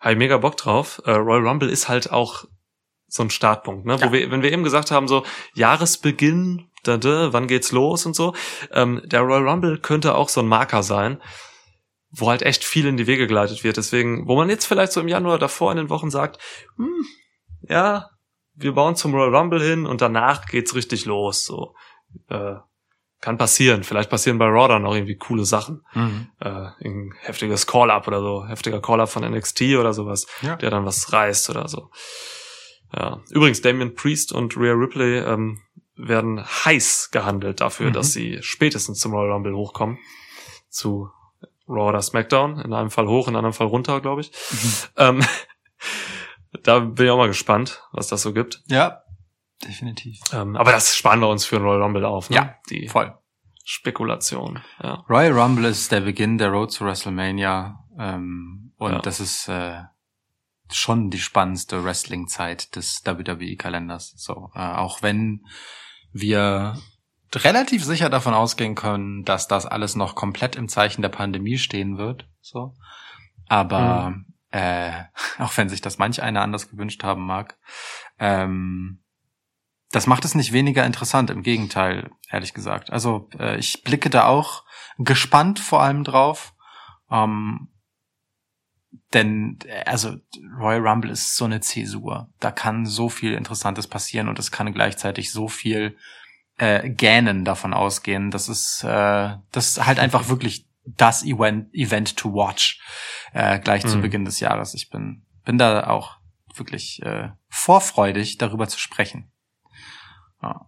habe ich mega Bock drauf. Äh, Royal Rumble ist halt auch so ein Startpunkt, ne? Ja. Wo wir, wenn wir eben gesagt haben, so Jahresbeginn, da, da, wann geht's los und so, ähm, der Royal Rumble könnte auch so ein Marker sein, wo halt echt viel in die Wege geleitet wird. Deswegen, wo man jetzt vielleicht so im Januar davor in den Wochen sagt, hm, ja, wir bauen zum Royal Rumble hin und danach geht's richtig los. So, äh, kann passieren. Vielleicht passieren bei Raw dann auch irgendwie coole Sachen. Mhm. Äh, ein heftiges Call-Up oder so, heftiger Call-Up von NXT oder sowas, Ja. der dann was reißt oder so. Ja. Übrigens, Damian Priest und Rhea Ripley ähm, werden heiß gehandelt dafür, Mhm. dass sie spätestens zum Royal Rumble hochkommen. Zu Raw oder SmackDown. In einem Fall hoch, in einem Fall runter, glaube ich. Mhm. Ähm, da bin ich auch mal gespannt, was das so gibt. Ja, definitiv. Ähm, aber das sparen wir uns für Royal Rumble auf, ne? Ja, Die Voll. Spekulation. Ja. Royal Rumble ist der Beginn der Road to WrestleMania ähm, und Ja. das ist äh, schon die spannendste Wrestling-Zeit des WWE-Kalenders. So, äh, auch wenn wir relativ sicher davon ausgehen können, dass das alles noch komplett im Zeichen der Pandemie stehen wird. So, aber äh, auch wenn sich das manch einer anders gewünscht haben mag, ähm, das macht es nicht weniger interessant, im Gegenteil, ehrlich gesagt. Also äh, ich blicke da auch gespannt vor allem drauf. Ähm, denn, also Royal Rumble ist so eine Zäsur. Da kann so viel Interessantes passieren und es kann gleichzeitig so viel äh, Gähnen davon ausgehen. Das ist, äh, das ist halt einfach wirklich das Event, Event to watch äh, gleich zu Mhm. Beginn des Jahres. Ich bin, bin da auch wirklich äh, vorfreudig, darüber zu sprechen. Ja.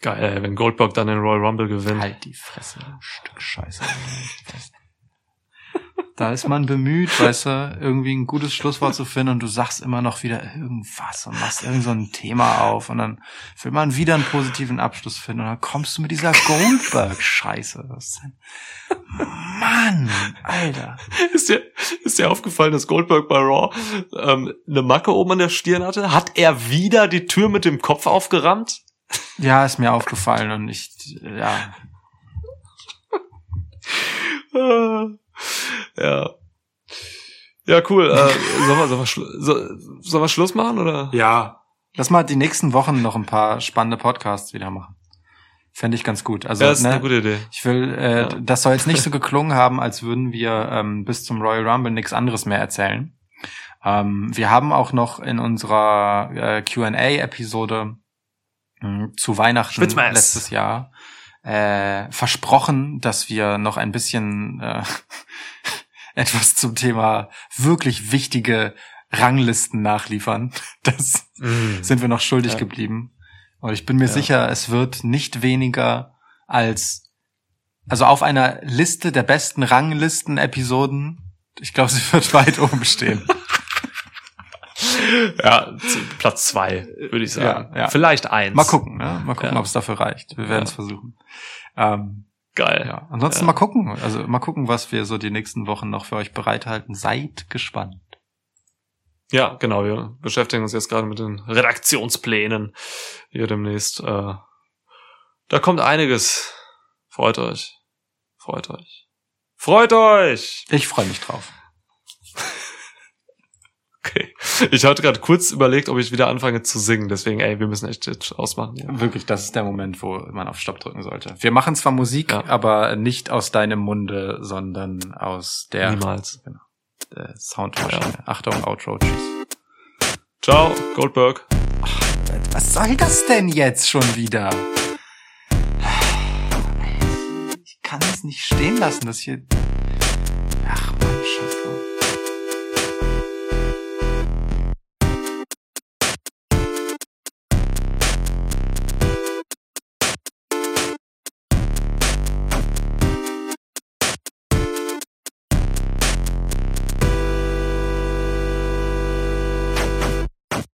Geil, wenn Goldberg dann den Royal Rumble gewinnt. Halt die Fresse, Stück Scheiße. Da ist man bemüht, weißt du, irgendwie ein gutes Schlusswort zu finden und du sagst immer noch wieder irgendwas und machst irgend so ein Thema auf und dann will man wieder einen positiven Abschluss finden und dann kommst du mit dieser Goldberg-Scheiße. Was ist denn? Mann, Alter. Ist dir, ist dir aufgefallen, dass Goldberg bei Raw ähm, eine Macke oben an der Stirn hatte? Hat er wieder die Tür mit dem Kopf aufgerammt? Ja, ist mir aufgefallen und ich, ja, Äh, ja. Ja, cool. Äh, sollen, wir, sollen, wir sollen wir Schluss machen oder? Ja. Lass mal die nächsten Wochen noch ein paar spannende Podcasts wieder machen. Fände ich ganz gut. Also, Ja, das ist ne, eine gute Idee. ich will, äh, Ja. das soll jetzt nicht so geklungen haben, als würden wir ähm, bis zum Royal Rumble nichts anderes mehr erzählen. Ähm, wir haben auch noch in unserer äh, Q&A-Episode mh, zu Weihnachten letztes Jahr äh, versprochen, dass wir noch ein bisschen äh, etwas zum Thema wirklich wichtige Ranglisten nachliefern. Das Mhm. sind wir noch schuldig Ja. geblieben. Und ich bin mir Ja. sicher, es wird nicht weniger als, also auf einer Liste der besten Ranglisten-Episoden, ich glaube, sie wird weit oben stehen. Ja, Platz zwei, würde ich sagen. Ja, ja. Vielleicht eins. Mal gucken, ne? Mal gucken, Ja. ob es dafür reicht. Wir werden es versuchen. Ähm, Geil. ja. Ansonsten mal gucken. Also mal gucken, was wir so die nächsten Wochen noch für euch bereithalten. Seid gespannt. Ja, genau. Wir beschäftigen uns jetzt gerade mit den Redaktionsplänen hier demnächst. Äh, da kommt einiges. Freut euch. Freut euch. Freut euch! Ich freue mich drauf. Okay. Ich hatte gerade kurz überlegt, ob ich wieder anfange zu singen. Deswegen, ey, wir müssen echt jetzt ausmachen. Ja. Wirklich, das ist der Moment, wo man auf Stopp drücken sollte. Wir machen zwar Musik, Ja. aber nicht aus deinem Munde, sondern aus der Niemals. äh, Soundmaschine. Achtung, Outro, tschüss. Ciao, Goldberg. Was soll das denn jetzt schon wieder? Ich kann es nicht stehen lassen, dass hier... Ach, Mann, Scheiße.